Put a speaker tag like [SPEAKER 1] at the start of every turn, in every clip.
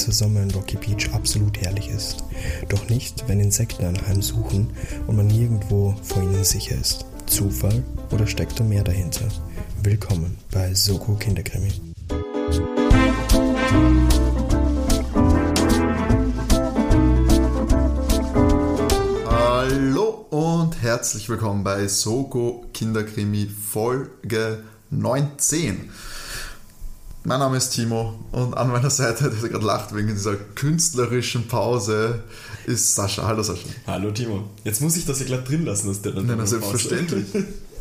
[SPEAKER 1] heißer Sommer in Rocky Beach absolut herrlich ist. Doch nicht, wenn Insekten ein Heim suchen und man nirgendwo vor ihnen sicher ist. Zufall oder steckt da mehr dahinter? Willkommen bei Soko Kinderkrimi.
[SPEAKER 2] Hallo und herzlich willkommen bei Soko Kinderkrimi Folge 19. Mein Name ist Timo und an meiner Seite, der gerade lacht wegen dieser künstlerischen Pause, ist Sascha. Hallo Sascha.
[SPEAKER 3] Hallo Timo. Jetzt muss ich das ja gleich drin lassen, dass der dann.
[SPEAKER 2] Nein, selbstverständlich.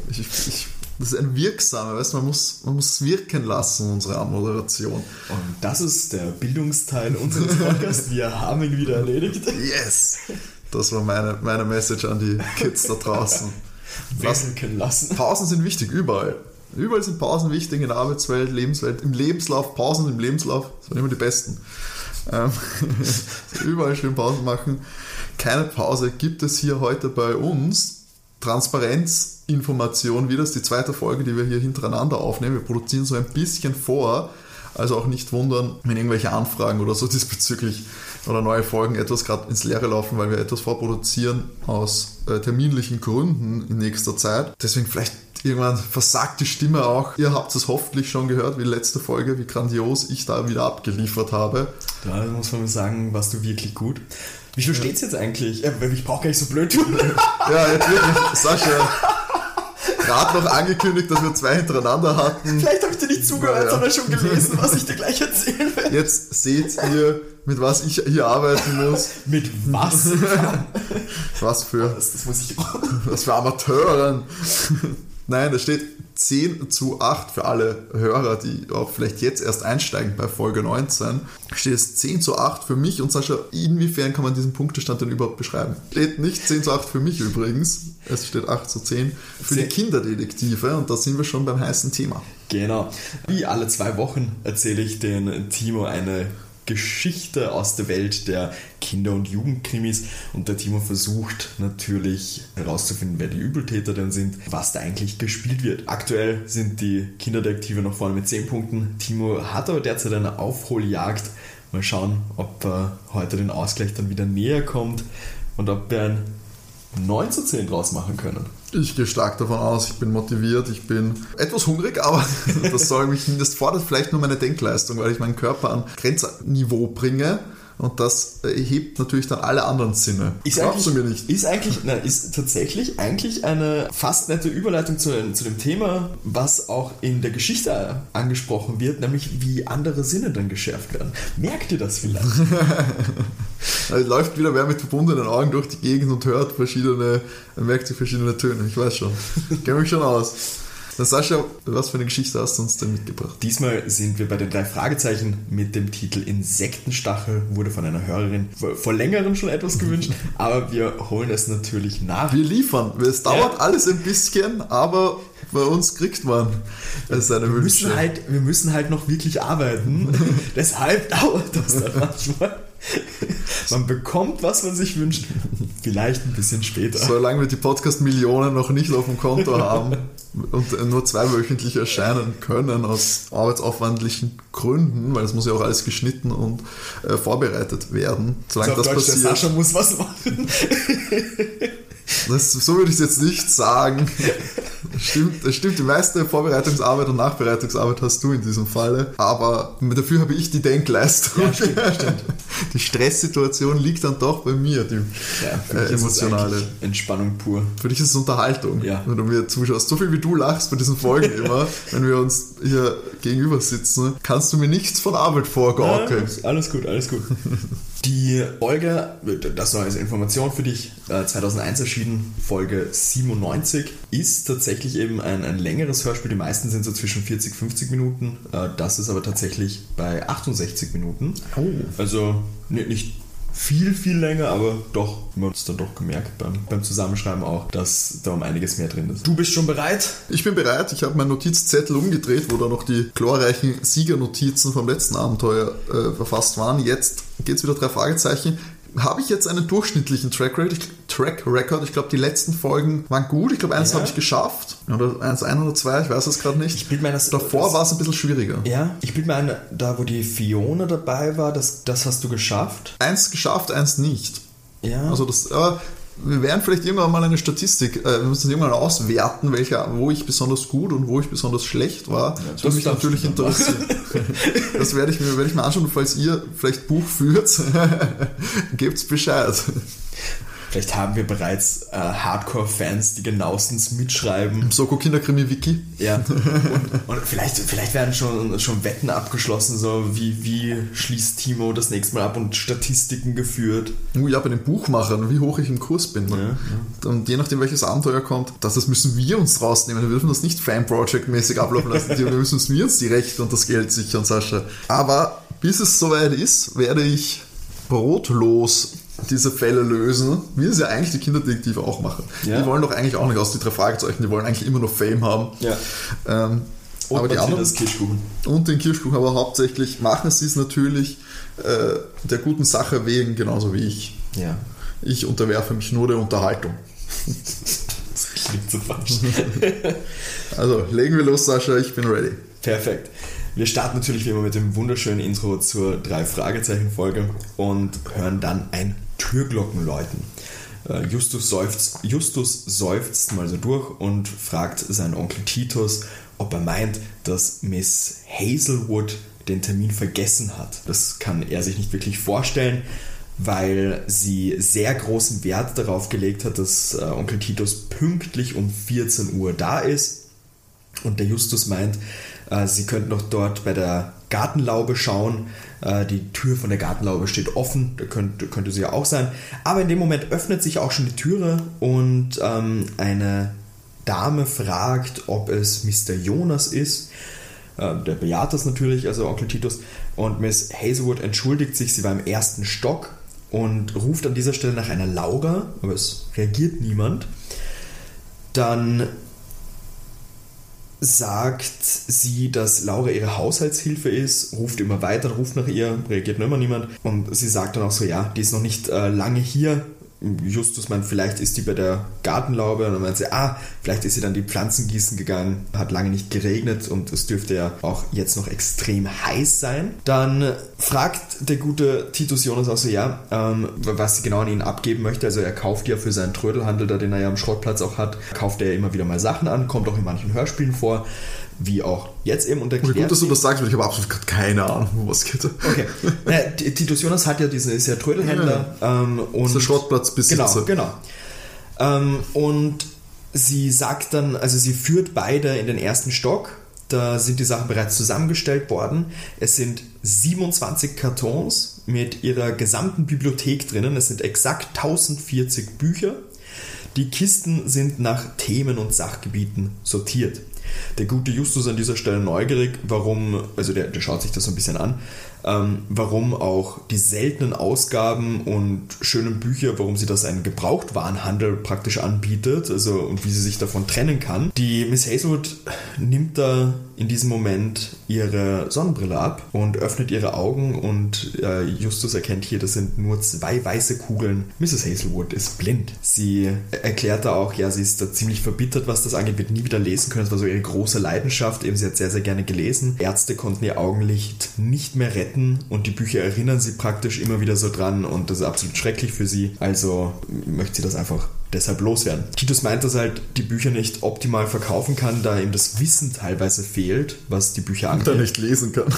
[SPEAKER 2] Ich, ich, das ist ein wirksamer, weißt man muss, man muss es wirken lassen, unsere Anmoderation.
[SPEAKER 3] Und das ist der Bildungsteil unseres Podcasts. Wir haben ihn wieder erledigt.
[SPEAKER 2] Yes! Das war meine, meine Message an die Kids da draußen.
[SPEAKER 3] Wirken lassen.
[SPEAKER 2] Pausen sind wichtig, überall. Überall sind Pausen wichtig in der Arbeitswelt, Lebenswelt, im Lebenslauf, Pausen im Lebenslauf, das waren immer die besten. Ähm, überall schön Pausen machen. Keine Pause gibt es hier heute bei uns. Transparenzinformation wieder, das die zweite Folge, die wir hier hintereinander aufnehmen. Wir produzieren so ein bisschen vor, also auch nicht wundern, wenn irgendwelche Anfragen oder so diesbezüglich oder neue Folgen etwas gerade ins Leere laufen, weil wir etwas vorproduzieren aus äh, terminlichen Gründen in nächster Zeit. Deswegen vielleicht irgendwann versagt die Stimme auch. Ihr habt es hoffentlich schon gehört, wie letzte Folge, wie grandios ich da wieder abgeliefert habe.
[SPEAKER 3] Da muss man sagen, warst du wirklich gut. Wie viel steht es jetzt eigentlich? Ich brauche gar nicht so blöd tun.
[SPEAKER 2] Ja, jetzt wirklich, Sascha. Gerade noch angekündigt, dass wir zwei hintereinander hatten.
[SPEAKER 3] Vielleicht habe ich dir nicht zugehört,
[SPEAKER 2] Ja.
[SPEAKER 3] sondern schon gelesen, was ich dir gleich erzählen will.
[SPEAKER 2] Jetzt seht ihr, mit was ich hier arbeiten muss.
[SPEAKER 3] Mit was?
[SPEAKER 2] Was für,
[SPEAKER 3] Das, das muss ich.
[SPEAKER 2] was für Amateuren. Nein, da steht 10 zu 8 für alle Hörer, die auch vielleicht jetzt erst einsteigen bei Folge 19. Steht es 10 zu 8 für mich und Sascha, inwiefern kann man diesen Punktestand denn überhaupt beschreiben? Steht nicht 10 zu 8 für mich übrigens, es steht 8 zu 10 für die
[SPEAKER 3] Sehr-
[SPEAKER 2] Kinderdetektive und da sind wir schon beim heißen Thema.
[SPEAKER 3] Genau. Wie alle zwei Wochen erzähle ich den Timo eine Geschichte aus der Welt der Kinder- und Jugendkrimis und der Timo versucht natürlich herauszufinden, wer die Übeltäter denn sind, was da eigentlich gespielt wird. Aktuell sind die Kinderdetektive noch vorne mit 10 Punkten. Timo hat aber derzeit eine Aufholjagd. Mal schauen, ob er heute den Ausgleich dann wieder näher kommt und ob wir ein 9 zu 10 draus machen können.
[SPEAKER 2] Ich gehe stark davon aus, ich bin motiviert, ich bin etwas hungrig, aber das soll mich, das fordert vielleicht nur meine Denkleistung, weil ich meinen Körper an Grenzniveau bringe und das äh, hebt natürlich dann alle anderen Sinne. Glaubst du mir nicht?
[SPEAKER 3] Ist eigentlich, nein, ist tatsächlich eigentlich eine fast nette Überleitung zu, zu dem Thema, was auch in der Geschichte angesprochen wird, nämlich wie andere Sinne dann geschärft werden. Merkt ihr das vielleicht?
[SPEAKER 2] Läuft wieder wer mit verbundenen Augen durch die Gegend und hört verschiedene, merkt sich verschiedene Töne, ich weiß schon. Ich kenne mich schon aus. Dann Sascha, was für eine Geschichte hast du uns denn mitgebracht?
[SPEAKER 3] Diesmal sind wir bei den drei Fragezeichen mit dem Titel Insektenstachel, wurde von einer Hörerin vor, vor längerem schon etwas gewünscht, aber wir holen es natürlich nach.
[SPEAKER 2] Wir liefern. Es dauert
[SPEAKER 3] Ja.
[SPEAKER 2] alles ein bisschen, aber bei uns kriegt man seine
[SPEAKER 3] Wir
[SPEAKER 2] Wünsche.
[SPEAKER 3] müssen, halt, wir müssen halt noch wirklich arbeiten. Deshalb dauert das dann manchmal. Man bekommt, was man sich wünscht. Vielleicht ein bisschen später.
[SPEAKER 2] Solange wir die Podcast-Millionen noch nicht auf dem Konto haben und nur zweiwöchentlich erscheinen können aus arbeitsaufwandlichen Gründen, weil es muss ja auch alles geschnitten und äh, vorbereitet werden. Solange
[SPEAKER 3] So
[SPEAKER 2] das
[SPEAKER 3] Deutsch, der
[SPEAKER 2] passiert.
[SPEAKER 3] Sascha muss was machen.
[SPEAKER 2] Das, so würde ich es jetzt nicht sagen. Stimmt, das stimmt, die meiste Vorbereitungsarbeit und Nachbereitungsarbeit hast du in diesem Falle, aber dafür habe ich die Denkleistung.
[SPEAKER 3] Ja, stimmt, stimmt.
[SPEAKER 2] Die Stresssituation liegt dann doch bei mir, die
[SPEAKER 3] Ja,
[SPEAKER 2] äh, emotionale.
[SPEAKER 3] Entspannung pur.
[SPEAKER 2] Für dich ist es Unterhaltung,
[SPEAKER 3] Ja.
[SPEAKER 2] wenn du mir zuschaust. So viel wie du lachst bei diesen Folgen immer, wenn wir uns hier gegenüber sitzen, kannst du mir nichts von Arbeit vorgaukeln.
[SPEAKER 3] Ja, alles gut, alles gut. Die Folge, das noch als Information für dich, äh, 2001 erschienen, Folge 97, ist tatsächlich eben ein, ein längeres Hörspiel. Die meisten sind so zwischen 40, 50 Minuten. Äh, Das ist aber tatsächlich bei 68 Minuten.
[SPEAKER 2] Oh.
[SPEAKER 3] Also ni- nicht viel, viel länger, aber doch, wir haben uns dann doch gemerkt beim, beim Zusammenschreiben auch, dass da um einiges mehr drin ist. Du bist schon bereit?
[SPEAKER 2] Ich bin bereit, ich habe meinen Notizzettel umgedreht, wo da noch die glorreichen Siegernotizen vom letzten Abenteuer äh, verfasst waren. Jetzt geht's wieder drei Fragezeichen. Habe ich jetzt einen durchschnittlichen Trackrate? Ich, Track Record. Ich glaube, die letzten Folgen waren gut. Ich glaube, eins
[SPEAKER 3] Ja.
[SPEAKER 2] habe ich geschafft. Oder eins, ein oder zwei, ich weiß es gerade nicht.
[SPEAKER 3] Ich bild mir das-
[SPEAKER 2] Davor war es ein bisschen schwieriger.
[SPEAKER 3] Ja, ich bin mir ein, da wo die Fiona dabei war, das, das hast du geschafft.
[SPEAKER 2] Eins geschafft, eins nicht.
[SPEAKER 3] Ja.
[SPEAKER 2] Also das, aber wir werden vielleicht irgendwann mal eine Statistik, äh, wir müssen irgendwann auswerten, welcher, wo ich besonders gut und wo ich besonders schlecht war. das
[SPEAKER 3] das
[SPEAKER 2] würde mich natürlich interessieren. das werde ich, mir, werde ich mir anschauen, falls ihr vielleicht Buch führt, gebt's Bescheid.
[SPEAKER 3] Vielleicht haben wir bereits äh, Hardcore-Fans, die genauestens mitschreiben.
[SPEAKER 2] Soko Kinderkrimi Wiki.
[SPEAKER 3] Ja. Und, und vielleicht, vielleicht werden schon, schon Wetten abgeschlossen, so wie, wie schließt Timo das nächste Mal ab und Statistiken geführt.
[SPEAKER 2] Oh ja, bei den Buchmachern, wie hoch ich im Kurs bin. ne? Und je nachdem, welches Abenteuer kommt, das, das müssen wir uns rausnehmen. Wir dürfen das nicht Fan-Project-mäßig ablaufen lassen. Wir müssen wir uns die Rechte und das Geld sichern, Sascha. Aber bis es soweit ist, werde ich brotlos diese Fälle lösen, wie es ja eigentlich die Kinderdetektive auch machen.
[SPEAKER 3] Ja.
[SPEAKER 2] Die wollen doch eigentlich auch nicht aus die drei Fragezeichen, die wollen eigentlich immer nur Fame haben.
[SPEAKER 3] Ja.
[SPEAKER 2] Ähm,
[SPEAKER 3] Und
[SPEAKER 2] aber die anderen,
[SPEAKER 3] das Kirschkuchen.
[SPEAKER 2] und den Kirschkuchen, aber hauptsächlich machen sie es natürlich äh, der guten Sache wegen, genauso wie ich.
[SPEAKER 3] Ja.
[SPEAKER 2] Ich unterwerfe mich nur der Unterhaltung.
[SPEAKER 3] Das klingt so falsch.
[SPEAKER 2] Also legen wir los, Sascha, ich bin ready.
[SPEAKER 3] Perfekt. Wir starten natürlich wie immer mit dem wunderschönen Intro zur drei Fragezeichen Folge und hören dann ein Türglockenläuten. Äh, Justus seufzt, Justus seufzt mal so durch und fragt seinen Onkel Titus, ob er meint, dass Miss Hazelwood den Termin vergessen hat. Das kann er sich nicht wirklich vorstellen, weil sie sehr großen Wert darauf gelegt hat, dass äh, Onkel Titus pünktlich um 14 Uhr da ist. Und der Justus meint, äh, sie könnten doch dort bei der Gartenlaube schauen. Äh, die Tür von der Gartenlaube steht offen, da könnte, könnte sie ja auch sein. Aber in dem Moment öffnet sich auch schon die Türe und ähm, eine Dame fragt, ob es Mr. Jonas ist. Äh, Der bejaht das natürlich, also Onkel Titus. Und Miss Hazelwood entschuldigt sich, sie war im ersten Stock und ruft an dieser Stelle nach einer Laura, aber es reagiert niemand. Dann sagt sie, dass Laura ihre Haushaltshilfe ist, ruft immer weiter, ruft nach ihr, reagiert immer niemand. Und sie sagt dann auch so, ja, die ist noch nicht äh, lange hier. Justus meint, vielleicht ist die bei der Gartenlaube und dann meint sie, ah, vielleicht ist sie dann die Pflanzen gießen gegangen, hat lange nicht geregnet und es dürfte ja auch jetzt noch extrem heiß sein. Dann fragt der gute Titus Jonas auch so, ja, ähm, was sie genau an ihn abgeben möchte. Also er kauft ja für seinen Trödelhandel, da den er ja am Schrottplatz auch hat, kauft er immer wieder mal Sachen an, kommt auch in manchen Hörspielen vor, wie auch jetzt eben und
[SPEAKER 2] Und
[SPEAKER 3] erklärt
[SPEAKER 2] gut, dass du das sagst, weil ich habe absolut gerade keine Ahnung, um was geht.
[SPEAKER 3] Okay. Naja, Titus Jonas hat ja diesen, ist ja Trödelhändler. Ähm, und
[SPEAKER 2] ist der Schrottplatzbesitzer.
[SPEAKER 3] Genau, genau. Ähm, und sie sagt dann, also sie führt beide in den ersten Stock. Da sind die Sachen bereits zusammengestellt worden. Es sind 27 Kartons mit ihrer gesamten Bibliothek drinnen. Es sind exakt 1040 Bücher. Die Kisten sind nach Themen und Sachgebieten sortiert. Der gute Justus an dieser Stelle neugierig, warum, also der, der schaut sich das so ein bisschen an, ähm, warum auch die seltenen Ausgaben und schönen Bücher, warum sie das einen Gebrauchtwarenhandel praktisch anbietet, also und wie sie sich davon trennen kann. Die Miss Hazelwood nimmt da in diesem Moment ihre Sonnenbrille ab und öffnet ihre Augen und äh, Justus erkennt hier, das sind nur zwei weiße Kugeln. Mrs. Hazelwood ist blind. Sie erklärt da auch, ja, sie ist da ziemlich verbittert, was das angeht, wird nie wieder lesen können. Das war so ihre große Leidenschaft. Eben, sie hat sehr, sehr gerne gelesen. Ärzte konnten ihr Augenlicht nicht mehr retten und die Bücher erinnern sie praktisch immer wieder so dran und das ist absolut schrecklich für sie. Also möchte sie das einfach deshalb loswerden. Titus meint, dass er halt die Bücher nicht optimal verkaufen kann, da ihm das Wissen teilweise fehlt, was die Bücher
[SPEAKER 2] Und
[SPEAKER 3] angeht.
[SPEAKER 2] er nicht lesen kann.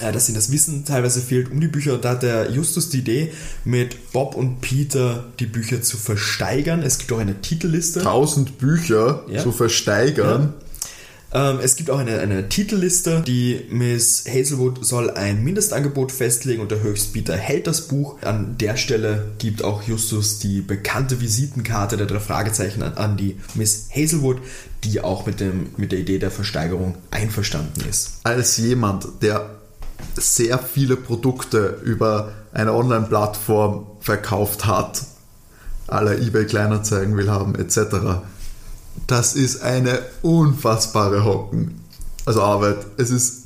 [SPEAKER 3] dass ihnen das Wissen teilweise fehlt um die Bücher. Und da hat der Justus die Idee, mit Bob und Peter die Bücher zu versteigern. Es gibt auch eine Titelliste.
[SPEAKER 2] 1000 Bücher
[SPEAKER 3] Ja.
[SPEAKER 2] zu versteigern.
[SPEAKER 3] Ähm, es gibt auch eine, eine Titelliste. Die Miss Hazelwood soll ein Mindestangebot festlegen und der Höchstbieter hält das Buch. An der Stelle gibt auch Justus die bekannte Visitenkarte der drei Fragezeichen an, an die Miss Hazelwood, die auch mit, dem, mit der Idee der Versteigerung einverstanden ist.
[SPEAKER 2] Als jemand, der sehr viele Produkte über eine Online-Plattform verkauft hat, aller eBay Kleinanzeigen will haben, etc. Das ist eine unfassbare Hocken. Also Arbeit. Es ist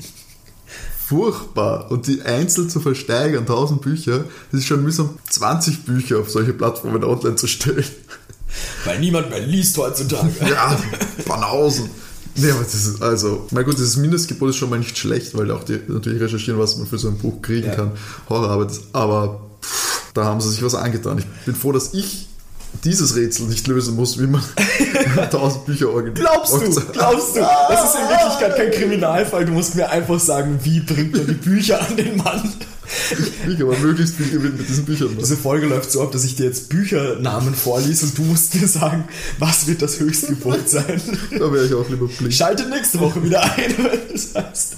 [SPEAKER 2] furchtbar. Und die einzeln zu versteigern, 1000 Bücher, das ist schon mühsam, 20 Bücher auf solche Plattformen online zu stellen.
[SPEAKER 3] Weil niemand mehr liest heutzutage.
[SPEAKER 2] Ja, Banausen. Nee, aber das ist, also, mein Gott, dieses Mindestgebot ist schon mal nicht schlecht, weil auch die natürlich recherchieren, was man für so ein Buch kriegen
[SPEAKER 3] Ja.
[SPEAKER 2] kann. Horrorarbeit, aber pff, da haben sie sich was angetan. Ich bin froh, dass ich dieses Rätsel nicht lösen muss, wie man 1000 Bücher organisiert.
[SPEAKER 3] Glaubst du? Glaubst du? Das ist in Wirklichkeit kein Kriminalfall. Du musst mir einfach sagen, wie bringt man die Bücher an den Mann?
[SPEAKER 2] Ich aber möglichst viel Gewinn mit diesen Büchern machen.
[SPEAKER 3] Diese Folge läuft so ab, dass ich dir jetzt Büchernamen vorlese und du musst mir sagen, was wird das Höchstgebot sein.
[SPEAKER 2] Da wäre ich auch lieber blind.
[SPEAKER 3] Schalte nächste Woche wieder ein, wenn das heißt.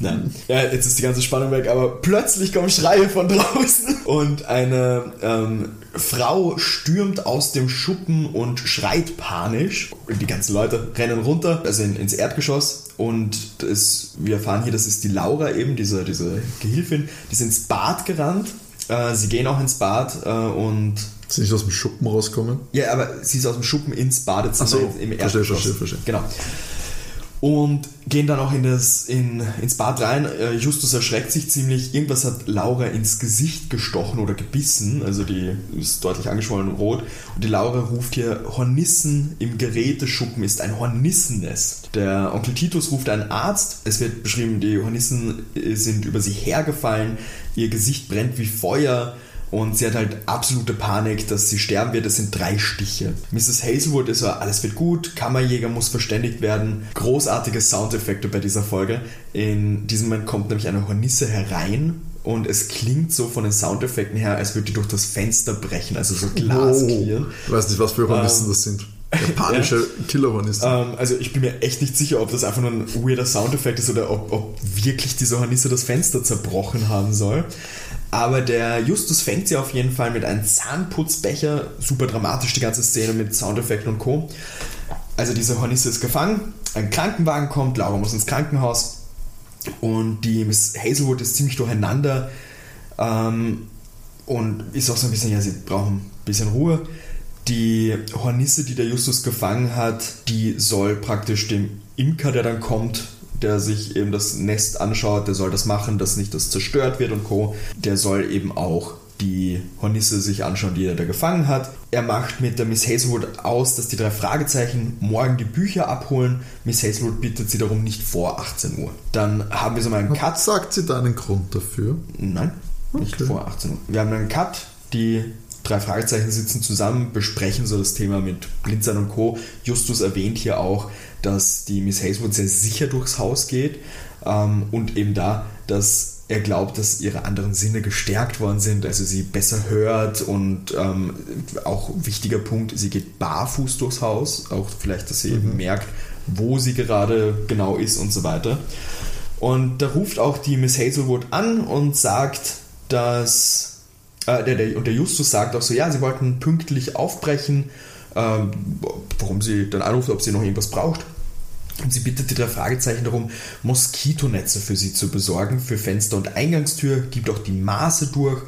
[SPEAKER 3] Nein, ja, jetzt ist die ganze Spannung weg, aber plötzlich kommen Schreie von draußen und eine ähm, Frau stürmt aus dem Schuppen und schreit panisch. Die ganzen Leute rennen runter, also in, ins Erdgeschoss und das, wir erfahren hier, das ist die Laura eben, diese, diese Gehilfin, die ist ins Bad gerannt. Äh, sie gehen auch ins Bad äh, und
[SPEAKER 2] Dass nicht aus dem Schuppen rauskommen.
[SPEAKER 3] ja, aber sie ist aus dem Schuppen ins Badezimmer
[SPEAKER 2] Ach so,
[SPEAKER 3] im
[SPEAKER 2] verstehe,
[SPEAKER 3] Erdgeschoss.
[SPEAKER 2] verstehe, verstehe.
[SPEAKER 3] Genau. Und gehen dann auch in das, in, ins Bad rein. Äh, Justus erschreckt sich ziemlich. Irgendwas hat Laura ins Gesicht gestochen oder gebissen. Also die ist deutlich angeschwollen und rot. Und die Laura ruft hier, Hornissen im Geräteschuppen ist ein Hornissennest. Der Onkel Titus ruft einen Arzt. Es wird beschrieben, die Hornissen äh, sind über sie hergefallen. Ihr Gesicht brennt wie Feuer. Und sie hat halt absolute Panik, dass sie sterben wird. Es sind drei Stiche. Mrs. Hazelwood ist so, alles wird gut, Kammerjäger muss verständigt werden. Großartige Soundeffekte bei dieser Folge. In diesem Moment kommt nämlich eine Hornisse herein und es klingt so von den Soundeffekten her, als würde die durch das Fenster brechen, also so Glasklirren.
[SPEAKER 2] Oh, ich weiß nicht, was für Hornissen das sind. Japanische Killerhornissen.
[SPEAKER 3] Ähm, also ich bin mir echt nicht sicher, ob das einfach nur ein weirder Soundeffekt ist oder ob, ob wirklich diese Hornisse das Fenster zerbrochen haben soll. Aber der Justus fängt sie auf jeden Fall mit einem Zahnputzbecher. Super dramatisch die ganze Szene mit Soundeffekten und Co. Also diese Hornisse ist gefangen, ein Krankenwagen kommt, Laura muss ins Krankenhaus und die Miss Hazelwood ist ziemlich durcheinander ähm, und ist auch so ein bisschen, ja, sie brauchen ein bisschen Ruhe. Die Hornisse, die der Justus gefangen hat, die soll praktisch dem Imker, der dann kommt, der sich eben das Nest anschaut, der soll das machen, dass nicht das zerstört wird und Co. Der soll eben auch die Hornisse sich anschauen, die er da gefangen hat. Er macht mit der Miss Hazelwood aus, dass die drei Fragezeichen morgen die Bücher abholen. Miss Hazelwood bittet sie darum nicht vor 18 Uhr. Dann haben wir so mal einen Cut.
[SPEAKER 2] Sagt sie da einen Grund dafür?
[SPEAKER 3] Nein, nicht
[SPEAKER 2] Okay.
[SPEAKER 3] vor 18 Uhr. Wir haben einen Cut. Die drei Fragezeichen sitzen zusammen, besprechen so das Thema mit Blinzern und Co. Justus erwähnt hier auch, dass die Miss Hazelwood sehr sicher durchs Haus geht ähm, und eben da, dass er glaubt, dass ihre anderen Sinne gestärkt worden sind, also sie besser hört und ähm, auch wichtiger Punkt, sie geht barfuß durchs Haus, auch vielleicht, dass sie eben merkt, wo sie gerade genau ist und so weiter. Und da ruft auch die Miss Hazelwood an und sagt, dass. Äh, der, der, und der Justus sagt auch so: Ja, sie wollten pünktlich aufbrechen. Ähm, warum sie dann anruft, ob sie noch irgendwas braucht. Und sie bittet die drei Fragezeichen darum, Moskitonetze für sie zu besorgen, für Fenster und Eingangstür, gibt auch die Maße durch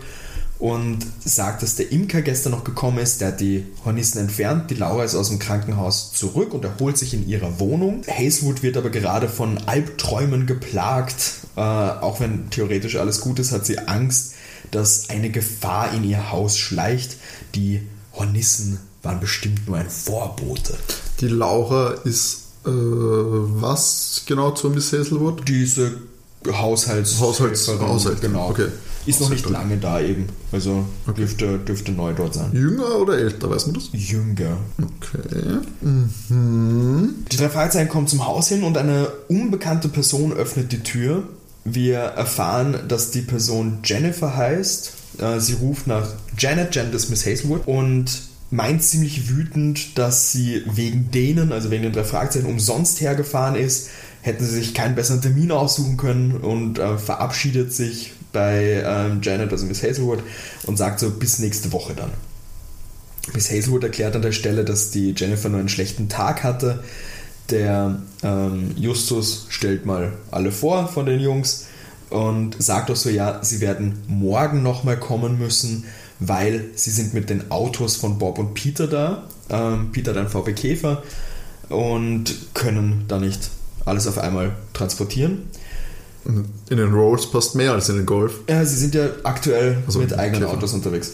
[SPEAKER 3] und sagt, dass der Imker gestern noch gekommen ist, der hat die Hornissen entfernt. Die Laura ist aus dem Krankenhaus zurück und erholt sich in ihrer Wohnung. Hazelwood wird aber gerade von Albträumen geplagt. Äh, auch wenn theoretisch alles gut ist, hat sie Angst, dass eine Gefahr in ihr Haus schleicht. Die Hornissen waren bestimmt nur ein Vorbote.
[SPEAKER 2] Die Laura ist äh, was genau zur Miss Hazelwood?
[SPEAKER 3] Diese Haushalts
[SPEAKER 2] Haushalts- Haushalt,
[SPEAKER 3] genau.
[SPEAKER 2] okay.
[SPEAKER 3] Ist noch nicht lange da eben. Also dürfte, dürfte neu dort sein.
[SPEAKER 2] Jünger oder älter, weiß man das?
[SPEAKER 3] Jünger.
[SPEAKER 2] Okay.
[SPEAKER 3] Die drei Fragezeichen kommen zum Haus hin und eine unbekannte Person öffnet die Tür. Wir erfahren, dass die Person Jennifer heißt. Äh, Sie ruft nach Janet, Janet Miss Hazelwood und meint ziemlich wütend, dass sie wegen denen, also wegen den drei Fragezeichen, umsonst hergefahren ist. Hätten sie sich keinen besseren Termin aussuchen können und äh, verabschiedet sich bei ähm, Janet, also Miss Hazelwood, und sagt so bis nächste Woche dann. Miss Hazelwood erklärt an der Stelle, dass die Jennifer nur einen schlechten Tag hatte. Der ähm, Justus stellt mal alle vor von den Jungs und sagt auch so, ja, sie werden morgen nochmal kommen müssen, weil sie sind mit den Autos von Bob und Peter da. Ähm, Peter einen VW Käfer und können da nicht alles auf einmal transportieren.
[SPEAKER 2] In den Rolls passt mehr als in den Golf.
[SPEAKER 3] Ja, sie sind ja aktuell
[SPEAKER 2] Also,
[SPEAKER 3] mit eigenen
[SPEAKER 2] okay.
[SPEAKER 3] Autos unterwegs.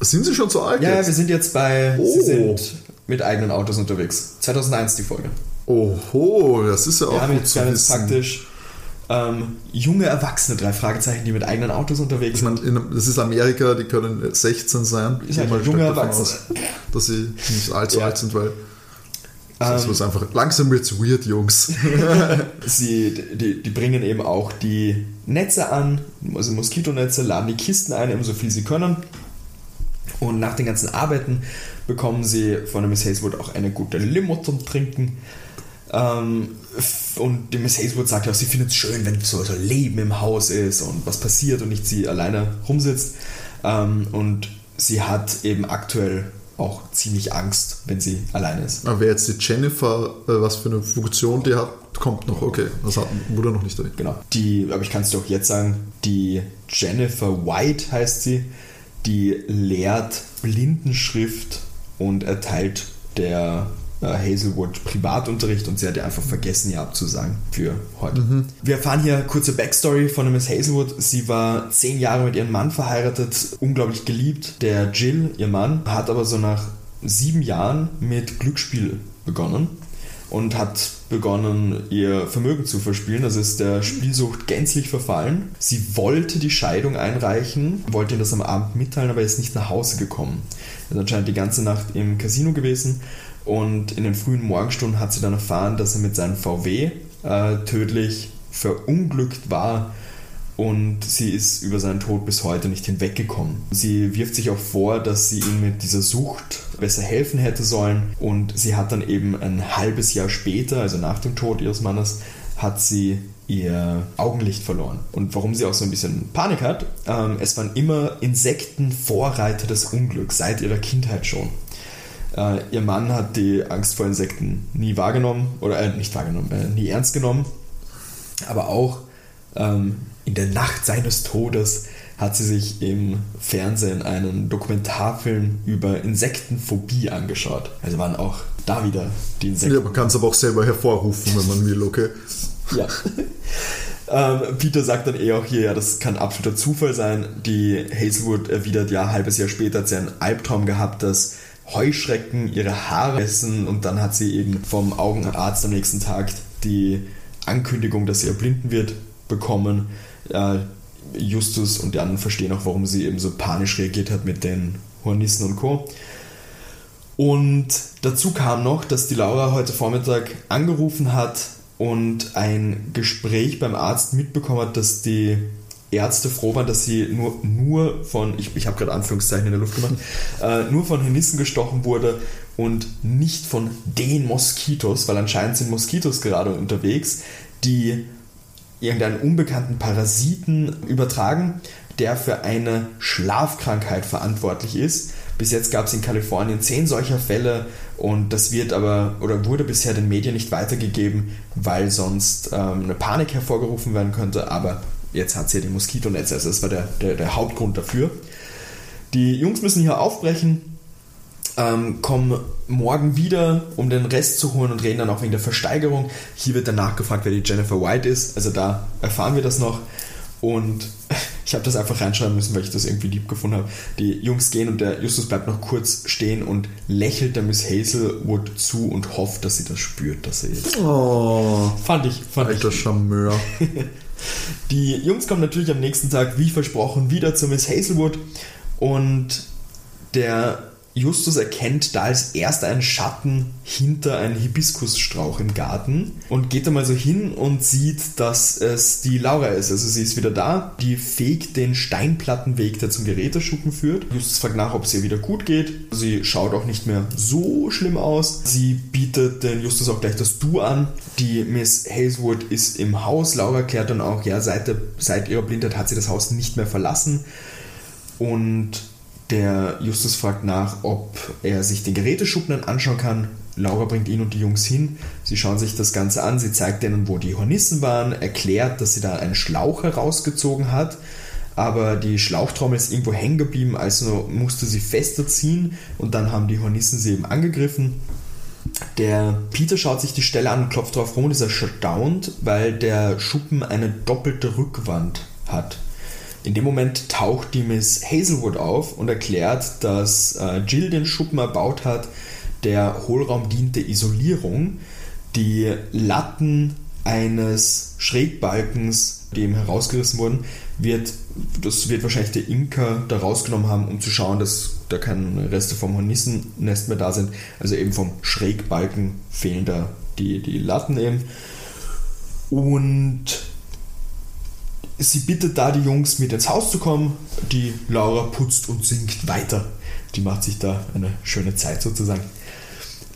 [SPEAKER 2] Sind sie schon so alt
[SPEAKER 3] Ja, ja, wir
[SPEAKER 2] jetzt?
[SPEAKER 3] sind jetzt bei.
[SPEAKER 2] Oh.
[SPEAKER 3] Sie sind mit eigenen Autos unterwegs. 2001 die Folge.
[SPEAKER 2] Oho, das ist ja
[SPEAKER 3] Wir
[SPEAKER 2] auch
[SPEAKER 3] haben
[SPEAKER 2] gut
[SPEAKER 3] jetzt,
[SPEAKER 2] zu
[SPEAKER 3] wir haben jetzt
[SPEAKER 2] wissen.
[SPEAKER 3] praktisch ähm, junge Erwachsene, drei Fragezeichen, die mit eigenen Autos unterwegs
[SPEAKER 2] Ich
[SPEAKER 3] sind.
[SPEAKER 2] meine, in- das ist Amerika, die können 16 sein.
[SPEAKER 3] Ist halt junge Erwachsene.
[SPEAKER 2] aus, Dass sie nicht allzu
[SPEAKER 3] Ja.
[SPEAKER 2] alt sind, weil das
[SPEAKER 3] Ähm,
[SPEAKER 2] ist einfach. Langsam wird's weird, Jungs.
[SPEAKER 3] Sie, die, die bringen eben auch die Netze an, also Moskitonetze, laden die Kisten ein, eben so viel sie können. Und nach den ganzen Arbeiten bekommen sie von der Miss Hazelwood auch eine gute Limo zum Trinken. Ähm, und die Miss Hazelwood sagt ja auch, sie findet es schön, wenn so, so Leben im Haus ist und was passiert und nicht sie alleine rumsitzt. Ähm, und sie hat eben aktuell auch ziemlich Angst, wenn sie alleine ist.
[SPEAKER 2] Aber wer jetzt die Jennifer, äh, was für eine Funktion die hat, kommt noch. Okay, das hat, wurde noch nicht erwähnt.
[SPEAKER 3] Genau. Die, aber ich kann es dir auch jetzt sagen, die Jennifer White heißt sie, die lehrt Blindenschrift und erteilt der Hazelwood Privatunterricht und sie hat ja einfach vergessen, ihr abzusagen für heute. Wir erfahren hier kurze Backstory von Miss Hazelwood. Sie war zehn Jahre mit ihrem Mann verheiratet, unglaublich geliebt. Der Jill, ihr Mann, hat aber so nach sieben Jahren mit Glücksspiel begonnen und hat begonnen, ihr Vermögen zu verspielen. Also ist der Spielsucht gänzlich verfallen. Sie wollte die Scheidung einreichen, wollte ihm das am Abend mitteilen, aber ist nicht nach Hause gekommen. Er ist anscheinend die ganze Nacht im Casino gewesen und in den frühen Morgenstunden hat sie dann erfahren, dass er mit seinem VW äh, tödlich verunglückt war und sie ist über seinen Tod bis heute nicht hinweggekommen. Sie wirft sich auch vor, dass sie ihm mit dieser Sucht besser helfen hätte sollen und sie hat dann eben ein halbes Jahr später, also nach dem Tod ihres Mannes, hat sie ihr Augenlicht verloren. Und warum sie auch so ein bisschen Panik hat, ähm, es waren immer Insekten Vorreiter des Unglücks, seit ihrer Kindheit schon. Äh, ihr Mann hat die Angst vor Insekten nie wahrgenommen, oder äh, nicht wahrgenommen, äh, nie ernst genommen. Aber auch ähm, in der Nacht seines Todes hat sie sich im Fernsehen einen Dokumentarfilm über Insektenphobie angeschaut. Also waren auch da wieder die Insekten.
[SPEAKER 2] Ja, man kann es aber auch selber hervorrufen, wenn man will, okay.
[SPEAKER 3] Ja. ähm, Peter sagt dann eh auch hier, ja, das kann absoluter Zufall sein. Die Hazelwood erwidert, ja, ein halbes Jahr später hat sie einen Albtraum gehabt, dass Heuschrecken ihre Haare essen und dann hat sie eben vom Augenarzt am nächsten Tag die Ankündigung, dass sie erblinden wird, bekommen. Äh, Justus und die anderen verstehen auch, warum sie eben so panisch reagiert hat mit den Hornissen und Co. Und dazu kam noch, dass die Laura heute Vormittag angerufen hat und ein Gespräch beim Arzt mitbekommen hat, dass die Ärzte froh waren, dass sie nur, nur von, ich, ich habe gerade Anführungszeichen in der Luft gemacht, äh, nur von Hornissen gestochen wurde und nicht von den Moskitos, weil anscheinend sind Moskitos gerade unterwegs, die irgendeinen unbekannten Parasiten übertragen, der für eine Schlafkrankheit verantwortlich ist. Bis jetzt gab es in Kalifornien zehn solcher Fälle und das wird aber oder wurde bisher den Medien nicht weitergegeben, weil sonst ähm, eine Panik hervorgerufen werden könnte. Aber jetzt hat sie ja die Moskitonetze, also das war der, der, der Hauptgrund dafür. Die Jungs müssen hier aufbrechen, ähm, kommen morgen wieder, um den Rest zu holen und reden dann auch wegen der Versteigerung. Hier wird dann nachgefragt, wer die Jennifer White ist. Also da erfahren wir das noch. Und ich habe das einfach reinschreiben müssen, weil ich das irgendwie lieb gefunden habe. Die Jungs gehen und der Justus bleibt noch kurz stehen und lächelt der Miss Hazelwood zu und hofft, dass sie das spürt, dass er jetzt.
[SPEAKER 2] Oh,
[SPEAKER 3] Fand ich, fand
[SPEAKER 2] alter
[SPEAKER 3] ich.
[SPEAKER 2] Charmeur.
[SPEAKER 3] Die Jungs kommen natürlich am nächsten Tag, wie versprochen, wieder zu Miss Hazelwood. Und der Justus erkennt da als erster einen Schatten hinter einem Hibiskusstrauch im Garten und geht da mal so hin und sieht, dass es die Laura ist. Also sie ist wieder da, die fegt den Steinplattenweg, der zum Geräteschuppen führt. Justus fragt nach, ob es ihr wieder gut geht. Sie schaut auch nicht mehr so schlimm aus. Sie bietet den Justus auch gleich das Du an. Die Miss Hazelwood ist im Haus. Laura klärt dann auch, ja, seit, der, seit ihrer Blindheit hat sie das Haus nicht mehr verlassen. Und der Justus fragt nach, ob er sich den Geräteschuppen dann anschauen kann. Laura bringt ihn und die Jungs hin. Sie schauen sich das Ganze an. Sie zeigt ihnen, wo die Hornissen waren, erklärt, dass sie da einen Schlauch herausgezogen hat. Aber die Schlauchtrommel ist irgendwo hängen geblieben, also musste sie fester ziehen und dann haben die Hornissen sie eben angegriffen. Der Peter schaut sich die Stelle an und klopft drauf rum und ist erstaunt, weil der Schuppen eine doppelte Rückwand hat. In dem Moment taucht die Miss Hazelwood auf und erklärt, dass äh, Jill den Schuppen erbaut hat, der Hohlraum dient der Isolierung. Die Latten eines Schrägbalkens, die eben herausgerissen wurden, wird, das wird wahrscheinlich der Inka da rausgenommen haben, um zu schauen, dass da keine Reste vom Hornissennest mehr da sind. Also eben vom Schrägbalken fehlen da die, die Latten eben. Und sie bittet da die Jungs mit ins Haus zu kommen. Die Laura putzt und singt weiter. Die macht sich da eine schöne Zeit sozusagen.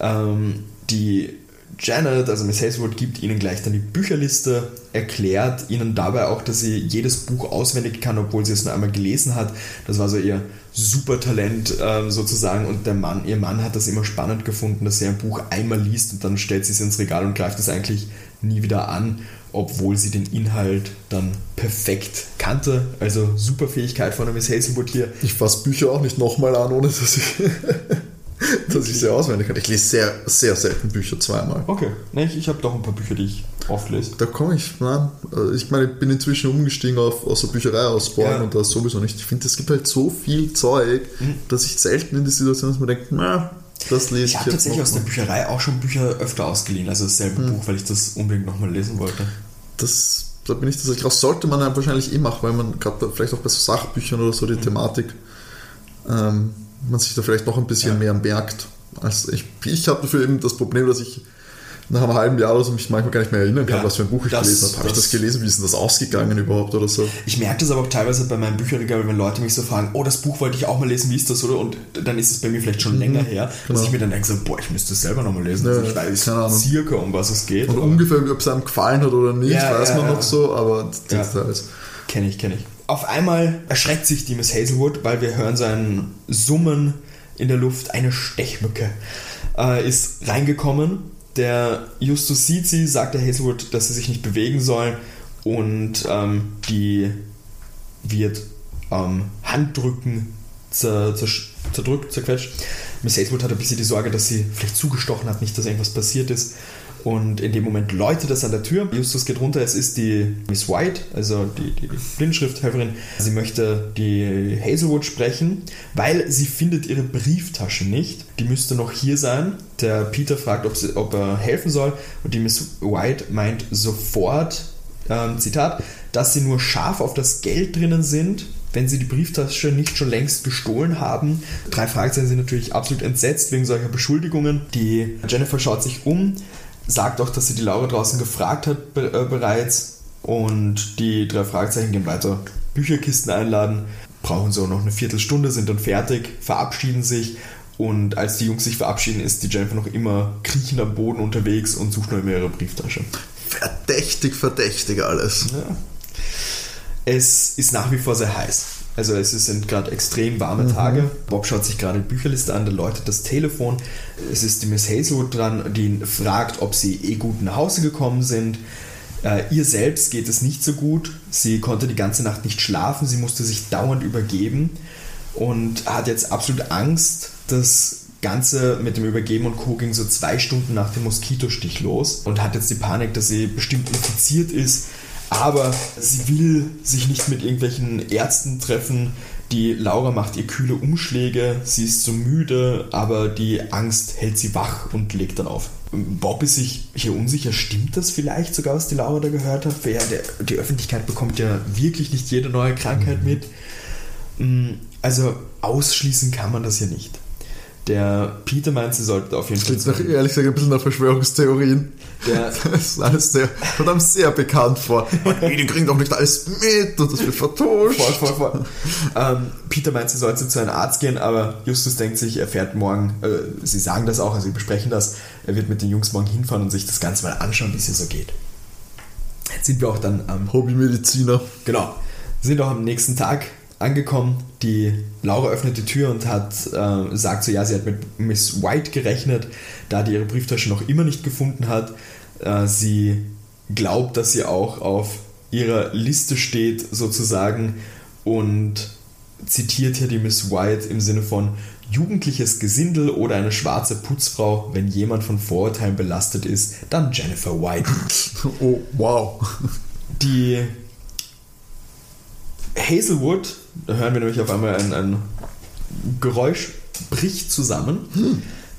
[SPEAKER 3] Ähm, die Janet, also Miss Hazelwood, gibt ihnen gleich dann die Bücherliste, erklärt ihnen dabei auch, dass sie jedes Buch auswendig kann, obwohl sie es nur einmal gelesen hat. Das war so ihr Supertalent äh, sozusagen und der Mann, ihr Mann hat das immer spannend gefunden, dass sie ein Buch einmal liest und dann stellt sie es ins Regal und greift es eigentlich nie wieder an, obwohl sie den Inhalt dann perfekt kannte. Also super Fähigkeit von der Miss Hazelwood hier.
[SPEAKER 2] Ich fasse Bücher auch nicht nochmal an, ohne dass ich dass ich sie auswendig kann. Ich lese sehr, sehr selten Bücher zweimal.
[SPEAKER 3] Okay, nee, ich, ich habe doch ein paar Bücher, die ich oft lese.
[SPEAKER 2] Da komme ich, nein, äh, ich meine, ich bin inzwischen umgestiegen auf, aus der Bücherei ausbauen ja. und das sowieso nicht. Ich finde, es gibt halt so viel Zeug, mhm. dass ich selten in die Situation, dass man denkt, na, das lese ich.
[SPEAKER 3] Ich habe tatsächlich aus der Bücherei auch schon Bücher öfter ausgeliehen, also dasselbe mhm. Buch, weil ich das unbedingt nochmal lesen wollte.
[SPEAKER 2] Das, da bin ich tatsächlich raus. Sollte man ja wahrscheinlich eh machen, weil man gerade vielleicht auch bei so Sachbüchern oder so die mhm. Thematik ähm, man sich da vielleicht noch ein bisschen ja. mehr merkt. Als ich ich habe dafür eben das Problem, dass ich nach einem halben Jahr oder so mich manchmal gar nicht mehr erinnern kann, ja, was für ein Buch ich das, gelesen habe. Habe ich das gelesen? Wie ist denn das ausgegangen überhaupt oder so?
[SPEAKER 3] Ich merke das aber auch teilweise bei meinem Bücherregal, wenn Leute mich so fragen, oh, das Buch wollte ich auch mal lesen, wie ist das, oder? Und dann ist es bei mir vielleicht schon mhm, länger her, genau. dass ich mir dann denke, so, boah, ich müsste es selber nochmal lesen. Ja, also ich weiß circa, um was es geht.
[SPEAKER 2] Und ungefähr, ob es einem gefallen hat oder nicht, ja, weiß man noch so, aber
[SPEAKER 3] Details. Kenne ich, kenne ich. Auf einmal erschreckt sich die Miss Hazelwood, weil wir hören sein Summen in der Luft. Eine Stechmücke äh, ist reingekommen. Der Justus sieht sie, sagt der Hazelwood, dass sie sich nicht bewegen soll und ähm, die wird ähm, Handdrücken zer, zer, zerdrückt, zerquetscht. Miss Hazelwood hat ein bisschen die Sorge, dass sie vielleicht zugestochen hat, nicht, dass irgendwas passiert ist. Und in dem Moment läutet es an der Tür. Justus geht runter. Es ist die Miss White, also die, die Blindschrifthelferin. Sie möchte die Hazelwood sprechen, weil sie findet ihre Brieftasche nicht. Die müsste noch hier sein. Der Peter fragt, ob, sie, ob er helfen soll. Und die Miss White meint sofort, ähm, Zitat, dass sie nur scharf auf das Geld drinnen sind, wenn sie die Brieftasche nicht schon längst gestohlen haben. Drei Fragezeichen sind natürlich absolut entsetzt wegen solcher Beschuldigungen. Die Jennifer schaut sich um, sagt auch, dass sie die Laura draußen gefragt hat äh, bereits und die drei Fragezeichen gehen weiter. Bücherkisten einladen, brauchen so noch eine Viertelstunde, sind dann fertig, verabschieden sich und als die Jungs sich verabschieden, ist die Jennifer noch immer kriechend am Boden unterwegs und sucht noch immer ihre Brieftasche.
[SPEAKER 2] Verdächtig, verdächtig alles. Ja.
[SPEAKER 3] Es ist nach wie vor sehr heiß. Also es sind gerade extrem warme mhm. Tage. Bob schaut sich gerade die Bücherliste an, da läutet das Telefon. Es ist die Miss Hazelwood dran, die fragt, ob sie eh gut nach Hause gekommen sind. Äh, ihr selbst geht es nicht so gut. Sie konnte die ganze Nacht nicht schlafen. Sie musste sich dauernd übergeben und hat jetzt absolut Angst. Das Ganze mit dem Übergeben und Co. ging so zwei Stunden nach dem Moskitostich los und hat jetzt die Panik, dass sie bestimmt infiziert ist aber sie will sich nicht mit irgendwelchen Ärzten treffen. Die Laura macht ihr kühle Umschläge, sie ist so müde, aber die Angst hält sie wach und legt dann auf. Bob ist sich hier unsicher, stimmt das vielleicht sogar, was die Laura da gehört hat? Ja, der, die Öffentlichkeit bekommt ja wirklich nicht jede neue Krankheit mhm. mit. Mm, also ausschließen kann man das ja nicht. Der Peter meint, sie sollten auf jeden Fall.
[SPEAKER 2] Das klingt ehrlich gesagt ein bisschen nach Verschwörungstheorien. Der das ist alles sehr, verdammt sehr bekannt vor. die kriegen doch nicht alles mit und das wird vertuscht. Voll, voll, voll.
[SPEAKER 3] Ähm, Peter meint, sie sollte zu einem Arzt gehen, aber Justus denkt sich, er fährt morgen, äh, sie sagen das auch, also sie besprechen das, er wird mit den Jungs morgen hinfahren und sich das Ganze mal anschauen, wie es hier so geht. Jetzt sind wir auch dann am.
[SPEAKER 2] Hobbymediziner.
[SPEAKER 3] Genau. Sind auch am nächsten Tag angekommen. Die Laura öffnet die Tür und hat, äh, sagt so, ja, sie hat mit Miss White gerechnet, da die ihre Brieftasche noch immer nicht gefunden hat. Äh, sie glaubt, dass sie auch auf ihrer Liste steht, sozusagen, und zitiert hier die Miss White im Sinne von jugendliches Gesindel oder eine schwarze Putzfrau. Wenn jemand von Vorurteilen belastet ist, dann Jennifer White.
[SPEAKER 2] Oh, wow.
[SPEAKER 3] Die Hazelwood, da hören wir nämlich auf einmal ein, ein Geräusch, bricht zusammen.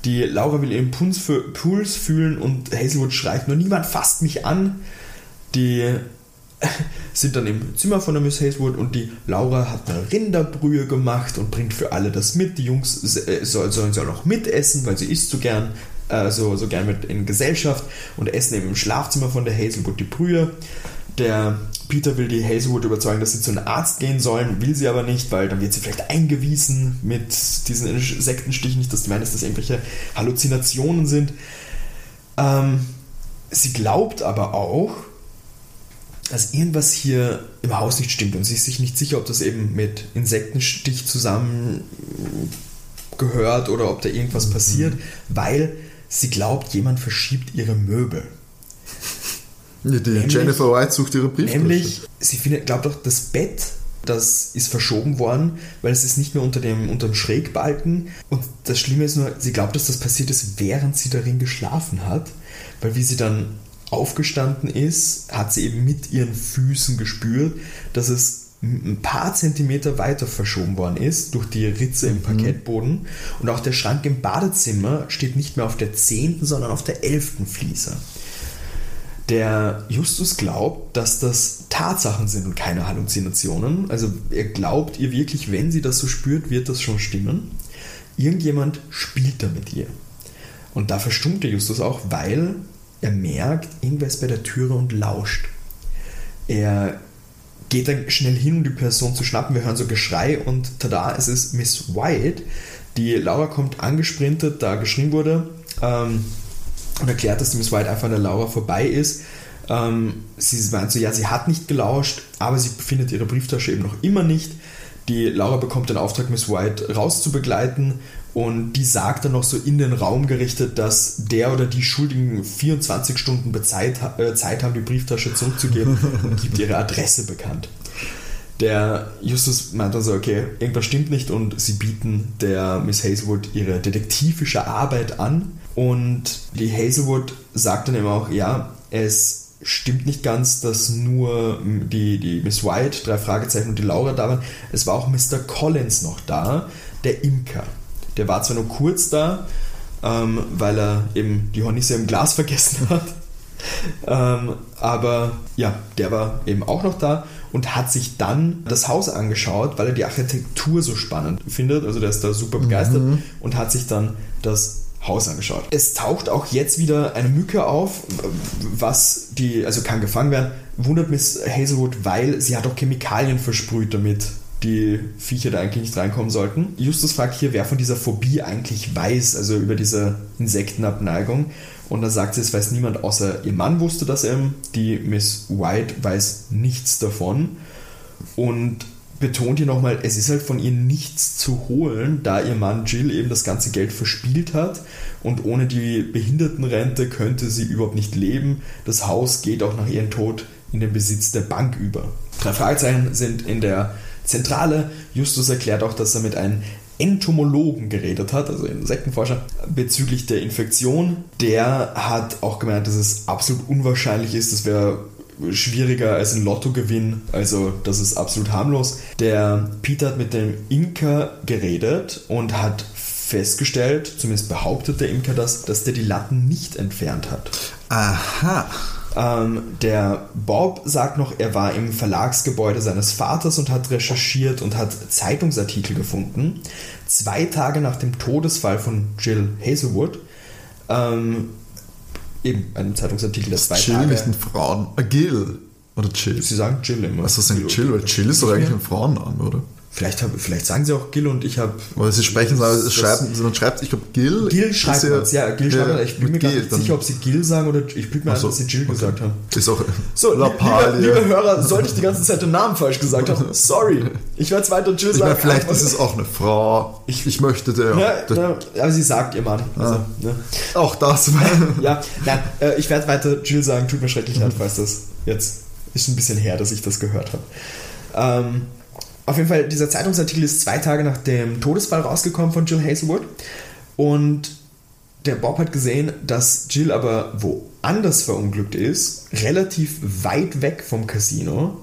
[SPEAKER 3] Die Laura will ihren Puls, für, Puls fühlen und Hazelwood schreit, nur niemand fasst mich an. Die sind dann im Zimmer von der Miss Hazelwood und die Laura hat eine Rinderbrühe gemacht und bringt für alle das mit. Die Jungs äh, sollen, sollen sie auch noch mitessen, weil sie isst so gern, äh, so, so gern mit in Gesellschaft und essen eben im Schlafzimmer von der Hazelwood die Brühe. Der Peter will die Hazelwood überzeugen, dass sie zu einem Arzt gehen sollen, will sie aber nicht, weil dann wird sie vielleicht eingewiesen mit diesen Insektenstichen. Nicht, dass du meinst, dass irgendwelche Halluzinationen sind. Ähm, sie glaubt aber auch, dass irgendwas hier im Haus nicht stimmt und sie ist sich nicht sicher, ob das eben mit Insektenstich zusammen gehört oder ob da irgendwas mhm. passiert, weil sie glaubt, jemand verschiebt ihre Möbel.
[SPEAKER 2] Die nämlich, Jennifer White sucht ihre
[SPEAKER 3] Brieftasche. Nämlich, sie findet, glaubt doch, das Bett, das ist verschoben worden, weil es ist nicht mehr unter dem, unter dem Schrägbalken. Und das Schlimme ist nur, sie glaubt, dass das passiert ist, während sie darin geschlafen hat. Weil wie sie dann aufgestanden ist, hat sie eben mit ihren Füßen gespürt, dass es ein paar Zentimeter weiter verschoben worden ist durch die Ritze im mhm. Parkettboden. Und auch der Schrank im Badezimmer steht nicht mehr auf der zehnten, sondern auf der elften Fliese. Der Justus glaubt, dass das Tatsachen sind und keine Halluzinationen. Also er glaubt ihr wirklich, wenn sie das so spürt, wird das schon stimmen. Irgendjemand spielt da mit ihr. Und da verstummt der Justus auch, weil er merkt, irgendwer ist bei der Türe und lauscht. Er geht dann schnell hin, um die Person zu schnappen. Wir hören so Geschrei und tada, es ist Miss White. Die Laura kommt angesprintet, da geschrien wurde. Ähm, und erklärt, dass die Miss White einfach an der Laura vorbei ist. Ähm, sie meint so, ja, sie hat nicht gelauscht, aber sie findet ihre Brieftasche eben noch immer nicht. Die Laura bekommt den Auftrag, Miss White rauszubegleiten und die sagt dann noch so in den Raum gerichtet, dass der oder die Schuldigen 24 Stunden Zeit, äh, Zeit haben, die Brieftasche zurückzugeben und gibt ihre Adresse bekannt. Der Justus meint dann so, okay, irgendwas stimmt nicht und sie bieten der Miss Hazelwood ihre detektivische Arbeit an und die Hazelwood sagt dann eben auch, ja, es stimmt nicht ganz, dass nur die, die Miss White, drei Fragezeichen und die Laura da waren. Es war auch Mr. Collins noch da, der Imker. Der war zwar nur kurz da, ähm, weil er eben die Hornisse im Glas vergessen hat. ähm, aber ja, der war eben auch noch da und hat sich dann das Haus angeschaut, weil er die Architektur so spannend findet. Also der ist da super begeistert mhm. und hat sich dann das Haus angeschaut. Es taucht auch jetzt wieder eine Mücke auf, was die, also kann gefangen werden, wundert Miss Hazelwood, weil sie hat auch Chemikalien versprüht, damit die Viecher da eigentlich nicht reinkommen sollten. Justus fragt hier, wer von dieser Phobie eigentlich weiß, also über diese Insektenabneigung. Und dann sagt sie, es weiß niemand außer ihr Mann wusste das eben. Die Miss White weiß nichts davon. Und betont hier nochmal, es ist halt von ihr nichts zu holen, da ihr Mann Jill eben das ganze Geld verspielt hat und ohne die Behindertenrente könnte sie überhaupt nicht leben. Das Haus geht auch nach ihrem Tod in den Besitz der Bank über. Drei Fragezeichen sind in der Zentrale. Justus erklärt auch, dass er mit einem Entomologen geredet hat, also Insektenforscher, bezüglich der Infektion. Der hat auch gemeint, dass es absolut unwahrscheinlich ist, das wäre schwieriger als ein Lottogewinn, also das ist absolut harmlos. Der Peter hat mit dem Imker geredet und hat festgestellt, zumindest behauptet der Imker das, dass der die Latten nicht entfernt hat.
[SPEAKER 2] Aha.
[SPEAKER 3] Ähm, der Bob sagt noch, er war im Verlagsgebäude seines Vaters und hat recherchiert und hat Zeitungsartikel gefunden. Zwei Tage nach dem Todesfall von Jill Hazelwood, ähm, eben einem Zeitungsartikel, der zwei
[SPEAKER 2] Jill
[SPEAKER 3] Tage...
[SPEAKER 2] Ist ein Frauen... Äh, Gil oder Jill?
[SPEAKER 3] Sie sagen Jill immer.
[SPEAKER 2] Was sagen Jill? Weil Jill ist doch eigentlich ein Frauenname, oder?
[SPEAKER 3] Vielleicht, hab, vielleicht sagen sie auch Gil und ich habe.
[SPEAKER 2] Weil sie sprechen, es schreiben, man schreibt, ich glaube, Gil.
[SPEAKER 3] Gil schreibt man ja, Gil schreibt ja, Ich bin mir gar nicht sicher, ob sie Gil sagen oder ich bin mir an, dass sie Jill okay. gesagt haben.
[SPEAKER 2] Ist auch.
[SPEAKER 3] So, liebe, liebe, Hörer, sollte ich die ganze Zeit den Namen falsch gesagt haben, sorry. Ich werde es weiter Jill
[SPEAKER 2] ich
[SPEAKER 3] sagen.
[SPEAKER 2] Meine, vielleicht ist es auch eine Frau. Ich, ich möchte der.
[SPEAKER 3] Ja, der ja, aber sie sagt ihr Mann. Also,
[SPEAKER 2] ah. ne. Auch das.
[SPEAKER 3] ja, nein, äh, ich werde weiter Jill sagen, tut mir schrecklich leid, falls das jetzt ist ein bisschen her, dass ich das gehört habe. Ähm, Auf jeden Fall, dieser Zeitungsartikel ist zwei Tage nach dem Todesfall rausgekommen von Jill Hazelwood. Und der Bob hat gesehen, dass Jill aber woanders verunglückt ist, relativ weit weg vom Casino.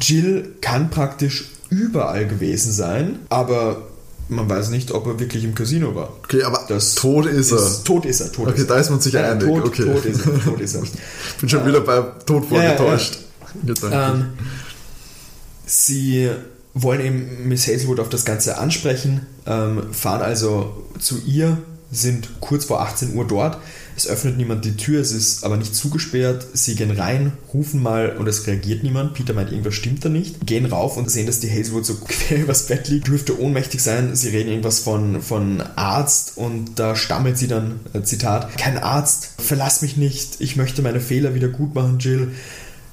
[SPEAKER 3] Jill kann praktisch überall gewesen sein, aber man weiß nicht, ob er wirklich im Casino war.
[SPEAKER 2] Okay, aber das tot ist er. Ist,
[SPEAKER 3] tot ist er. Tot
[SPEAKER 2] okay,
[SPEAKER 3] ist
[SPEAKER 2] da ist man sich ja, einig. Tot,
[SPEAKER 3] okay. tot ist er. Tot ist er.
[SPEAKER 2] Bin schon wieder bei Tod vorgetäuscht.
[SPEAKER 3] Ja, ja, ähm, sie wollen eben Miss Hazelwood auf das Ganze ansprechen, ähm, fahren also zu ihr, sind kurz vor 18 Uhr dort. Es öffnet niemand die Tür, es ist aber nicht zugesperrt. Sie gehen rein, rufen mal und es reagiert niemand. Peter meint, irgendwas stimmt da nicht. Gehen rauf und sehen, dass die Hazelwood so quer übers Bett liegt, dürfte ohnmächtig sein. Sie reden irgendwas von, von Arzt und da stammelt sie dann, äh, Zitat, kein Arzt, verlass mich nicht, ich möchte meine Fehler wieder gut machen, Jill.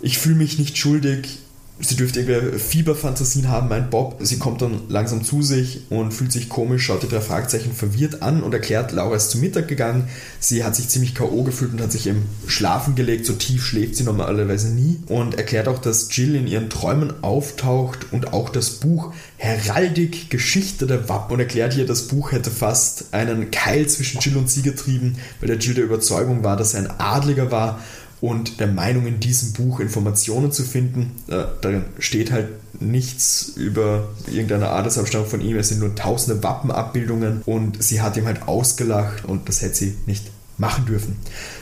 [SPEAKER 3] Ich fühle mich nicht schuldig, sie dürfte irgendwie Fieberfantasien haben, meint Bob. Sie kommt dann langsam zu sich und fühlt sich komisch, schaut die drei Fragezeichen verwirrt an und erklärt, Laura ist zu Mittag gegangen. Sie hat sich ziemlich K.O. gefühlt und hat sich im Schlafen gelegt. So tief schläft sie normalerweise nie. Und erklärt auch, dass Jill in ihren Träumen auftaucht und auch das Buch Heraldik, Geschichte der Wappen und erklärt hier, das Buch hätte fast einen Keil zwischen Jill und sie getrieben, weil der Jill der Überzeugung war, dass er ein Adliger war und der Meinung, in diesem Buch Informationen zu finden. Äh, darin steht halt nichts über irgendeine Adelsabstammung von ihm. Es sind nur tausende Wappenabbildungen und sie hat ihm halt ausgelacht und das hätte sie nicht machen dürfen.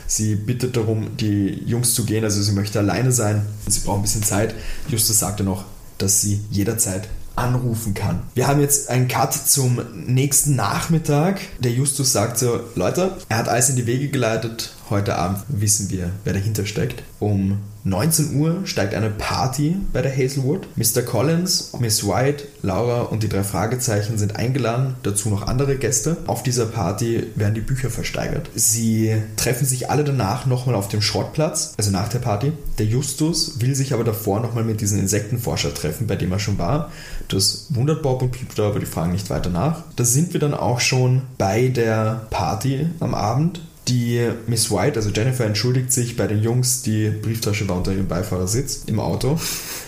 [SPEAKER 3] Sie bittet darum, die Jungs zu gehen, also sie möchte alleine sein. Sie braucht ein bisschen Zeit. Justus sagte noch, dass sie jederzeit anrufen kann. Wir haben jetzt einen Cut zum nächsten Nachmittag. Der Justus sagt so, Leute, er hat alles in die Wege geleitet. Heute Abend wissen wir, wer dahinter steckt. Um 19 Uhr steigt eine Party bei der Hazelwood. Mr. Collins, Miss White, Laura und die drei Fragezeichen sind eingeladen, dazu noch andere Gäste. Auf dieser Party werden die Bücher versteigert. Sie treffen sich alle danach nochmal auf dem Schrottplatz, also nach der Party. Der Justus will sich aber davor nochmal mit diesem Insektenforscher treffen, bei dem er schon war. Das wundert Bob und Peter, aber die fragen nicht weiter nach. Da sind wir dann auch schon bei der Party am Abend. Die Miss White, also Jennifer, entschuldigt sich bei den Jungs, die Brieftasche war unter ihrem Beifahrersitz im Auto.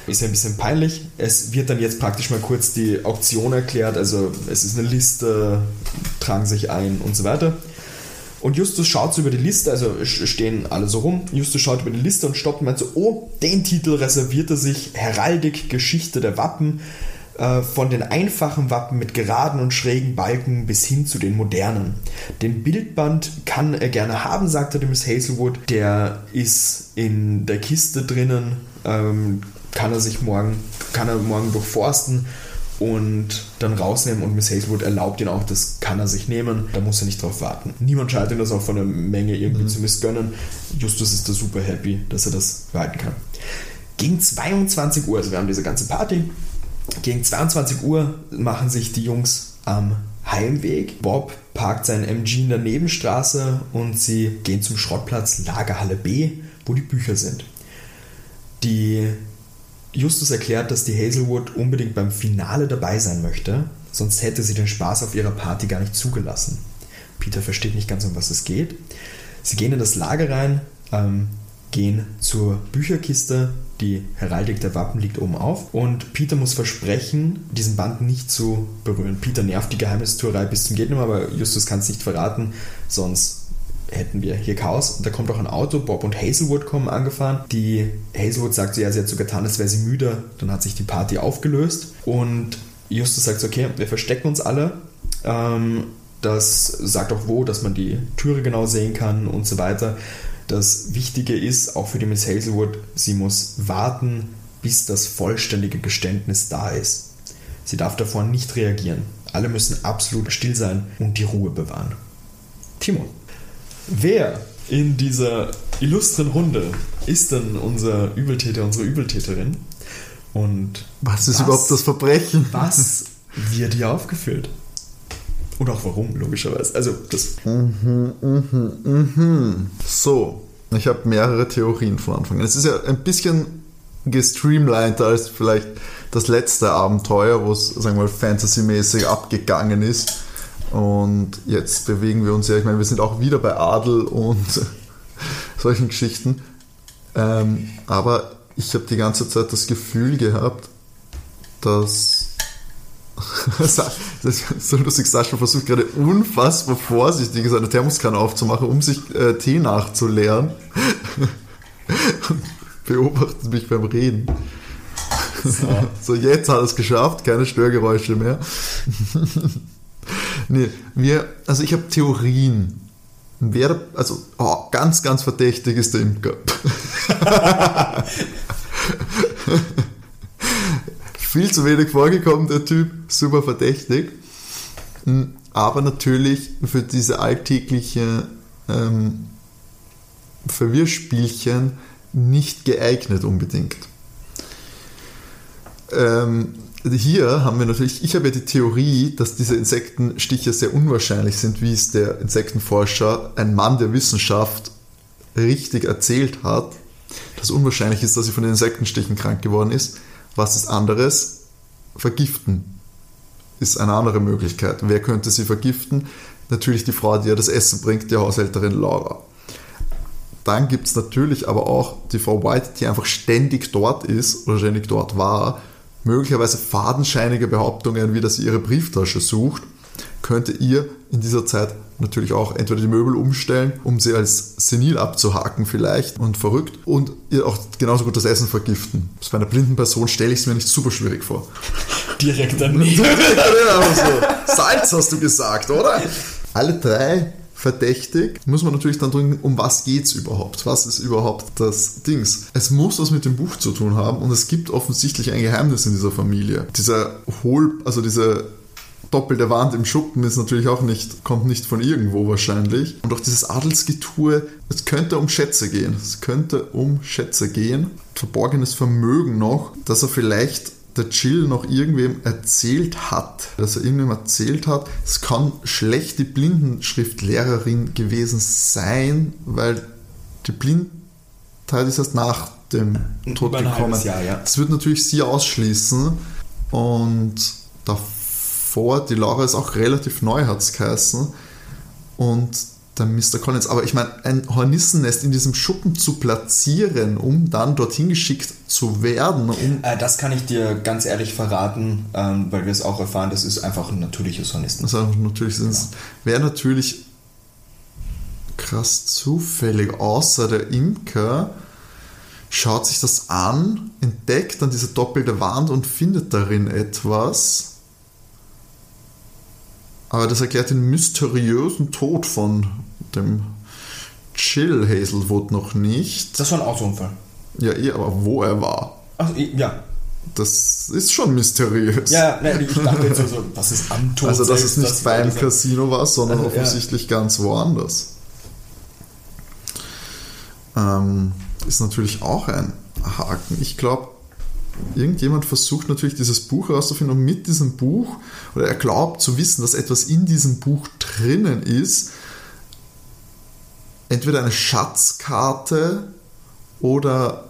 [SPEAKER 3] Ist ja ein bisschen peinlich. Es wird dann jetzt praktisch mal kurz die Auktion erklärt, also es ist eine Liste, tragen sich ein und so weiter. Und Justus schaut so über die Liste, also stehen alle so rum. Justus schaut über die Liste und stoppt und meint so: Oh, den Titel reserviert er sich: Heraldik, Geschichte der Wappen. Äh, von den einfachen Wappen mit geraden und schrägen Balken bis hin zu den modernen. Den Bildband kann er gerne haben, sagte der Miss Hazelwood. Der ist in der Kiste drinnen, ähm, kann er sich morgen, kann er morgen durchforsten und dann rausnehmen und Miss Hazelwood erlaubt ihn auch, das kann er sich nehmen, da muss er nicht drauf warten. Niemand scheint ihn das auch von der Menge irgendwie mhm. zu missgönnen. Justus ist da super happy, dass er das behalten kann. Gegen 22 Uhr, also wir haben diese ganze Party, gegen 22 Uhr machen sich die Jungs am Heimweg. Bob parkt sein MG in der Nebenstraße und sie gehen zum Schrottplatz Lagerhalle B, wo die Bücher sind. Die Justus erklärt, dass die Hazelwood unbedingt beim Finale dabei sein möchte, sonst hätte sie den Spaß auf ihrer Party gar nicht zugelassen. Peter versteht nicht ganz, um was es geht. Sie gehen in das Lager rein, ähm, gehen zur Bücherkiste, die Heraldik der Wappen liegt oben auf und Peter muss versprechen, diesen Band nicht zu berühren. Peter nervt die Geheimnistuerei bis zum Gehtnimmer, aber Justus kann es nicht verraten, sonst hätten wir hier Chaos. Da kommt auch ein Auto, Bob und Hazelwood kommen angefahren. Die Hazelwood sagt so, ja, sie hat so getan, als wäre sie müde. Dann hat sich die Party aufgelöst und Justus sagt so, okay, wir verstecken uns alle. Ähm, das sagt auch wo, dass man die Türe genau sehen kann und so weiter. Das Wichtige ist, auch für die Miss Hazelwood, sie muss warten, bis das vollständige Geständnis da ist. Sie darf davor nicht reagieren. Alle müssen absolut still sein und die Ruhe bewahren. Timo, wer in dieser illustren Runde ist denn unser Übeltäter, unsere Übeltäterin? Und
[SPEAKER 2] was ist was, überhaupt das Verbrechen?
[SPEAKER 3] Was wird hier aufgeführt? Und auch warum, logischerweise. Also, das. Mhm,
[SPEAKER 2] mhm, mhm. So, ich habe mehrere Theorien von Anfang an. Es ist ja ein bisschen gestreamliner als vielleicht das letzte Abenteuer, wo es, sagen wir mal, fantasymäßig abgegangen ist. Und jetzt bewegen wir uns ja, ich meine, wir sind auch wieder bei Adel und solchen Geschichten. Ähm, aber ich habe die ganze Zeit das Gefühl gehabt, dass. Das ist so lustig, Sascha versucht gerade unfassbar vorsichtig seine Thermoskanne aufzumachen, um sich äh, Tee nachzuleeren. Und beobachtet mich beim Reden. So. so, jetzt hat er es geschafft, keine Störgeräusche mehr. nee, wir, also ich habe Theorien. Wer, also oh, ganz, ganz verdächtig ist der Imker. Viel zu wenig vorgekommen, der Typ, super verdächtig. Hm, aber natürlich für diese alltägliche ähm, Verwirrspielchen nicht geeignet unbedingt. Ähm, hier haben wir natürlich, ich habe ja die Theorie, dass diese Insektenstiche sehr unwahrscheinlich sind, wie es der Insektenforscher, ein Mann der Wissenschaft, richtig erzählt hat. Dass unwahrscheinlich ist, dass sie von den Insektenstichen krank geworden ist. Was ist anderes? Vergiften ist eine andere Möglichkeit. Wer könnte sie vergiften? Natürlich die Frau, die ihr das Essen bringt, die Haushälterin Laura. Dann gibt es natürlich aber auch die Frau White, die einfach ständig dort ist oder ständig dort war möglicherweise fadenscheinige Behauptungen, wie dass sie ihre Brieftasche sucht, könnte ihr in dieser Zeit natürlich auch entweder die Möbel umstellen, um sie als senil abzuhaken vielleicht und verrückt und ihr auch genauso gut das Essen vergiften. Das bei einer blinden Person stelle ich es mir nicht super schwierig vor.
[SPEAKER 3] Direkt daneben.
[SPEAKER 2] Salz hast du gesagt, oder? Alle drei verdächtig, muss man natürlich dann drücken, um was geht es überhaupt? Was ist überhaupt das Dings? Es muss was mit dem Buch zu tun haben und es gibt offensichtlich ein Geheimnis in dieser Familie. Dieser Hohl, also diese doppelte Wand im Schuppen ist natürlich auch nicht, kommt nicht von irgendwo wahrscheinlich. Und auch dieses Adelsgetue, es könnte um Schätze gehen. Es könnte um Schätze gehen. Verborgenes Vermögen noch, dass er vielleicht der Jill noch irgendwem erzählt hat, dass er irgendwem erzählt hat, es kann schlecht die Blindenschriftlehrerin gewesen sein, weil die Blindheit ist erst nach dem Tod gekommen.
[SPEAKER 3] Jahr, ja.
[SPEAKER 2] Das wird natürlich sie ausschließen und davor, die Laura ist auch relativ neu, hat es geheißen und der Mr. Collins. Aber ich meine, ein Hornissennest in diesem Schuppen zu platzieren, um dann dorthin geschickt zu werden. Um
[SPEAKER 3] äh, das kann ich dir ganz ehrlich verraten, ähm, weil wir es auch erfahren, das ist einfach ein natürliches Hornissennest.
[SPEAKER 2] Das ist natürlich, ja. wäre natürlich krass zufällig, außer der Imker schaut sich das an, entdeckt dann diese doppelte Wand und findet darin etwas. Aber das erklärt den mysteriösen Tod von dem Chill Hazelwood noch nicht.
[SPEAKER 3] Das war ein Autounfall.
[SPEAKER 2] Ja, eh, aber wo er war.
[SPEAKER 3] Ach, ja.
[SPEAKER 2] Das ist schon mysteriös.
[SPEAKER 3] Ja, nein, ich dachte jetzt so, was ist am Tod?
[SPEAKER 2] Also, dass es nicht das beim Casino war, sondern also, offensichtlich ja. ganz woanders. Ähm, ist natürlich auch ein Haken. Ich glaube, irgendjemand versucht natürlich dieses Buch herauszufinden und mit diesem Buch, oder er glaubt zu wissen, dass etwas in diesem Buch drinnen ist, entweder eine Schatzkarte oder,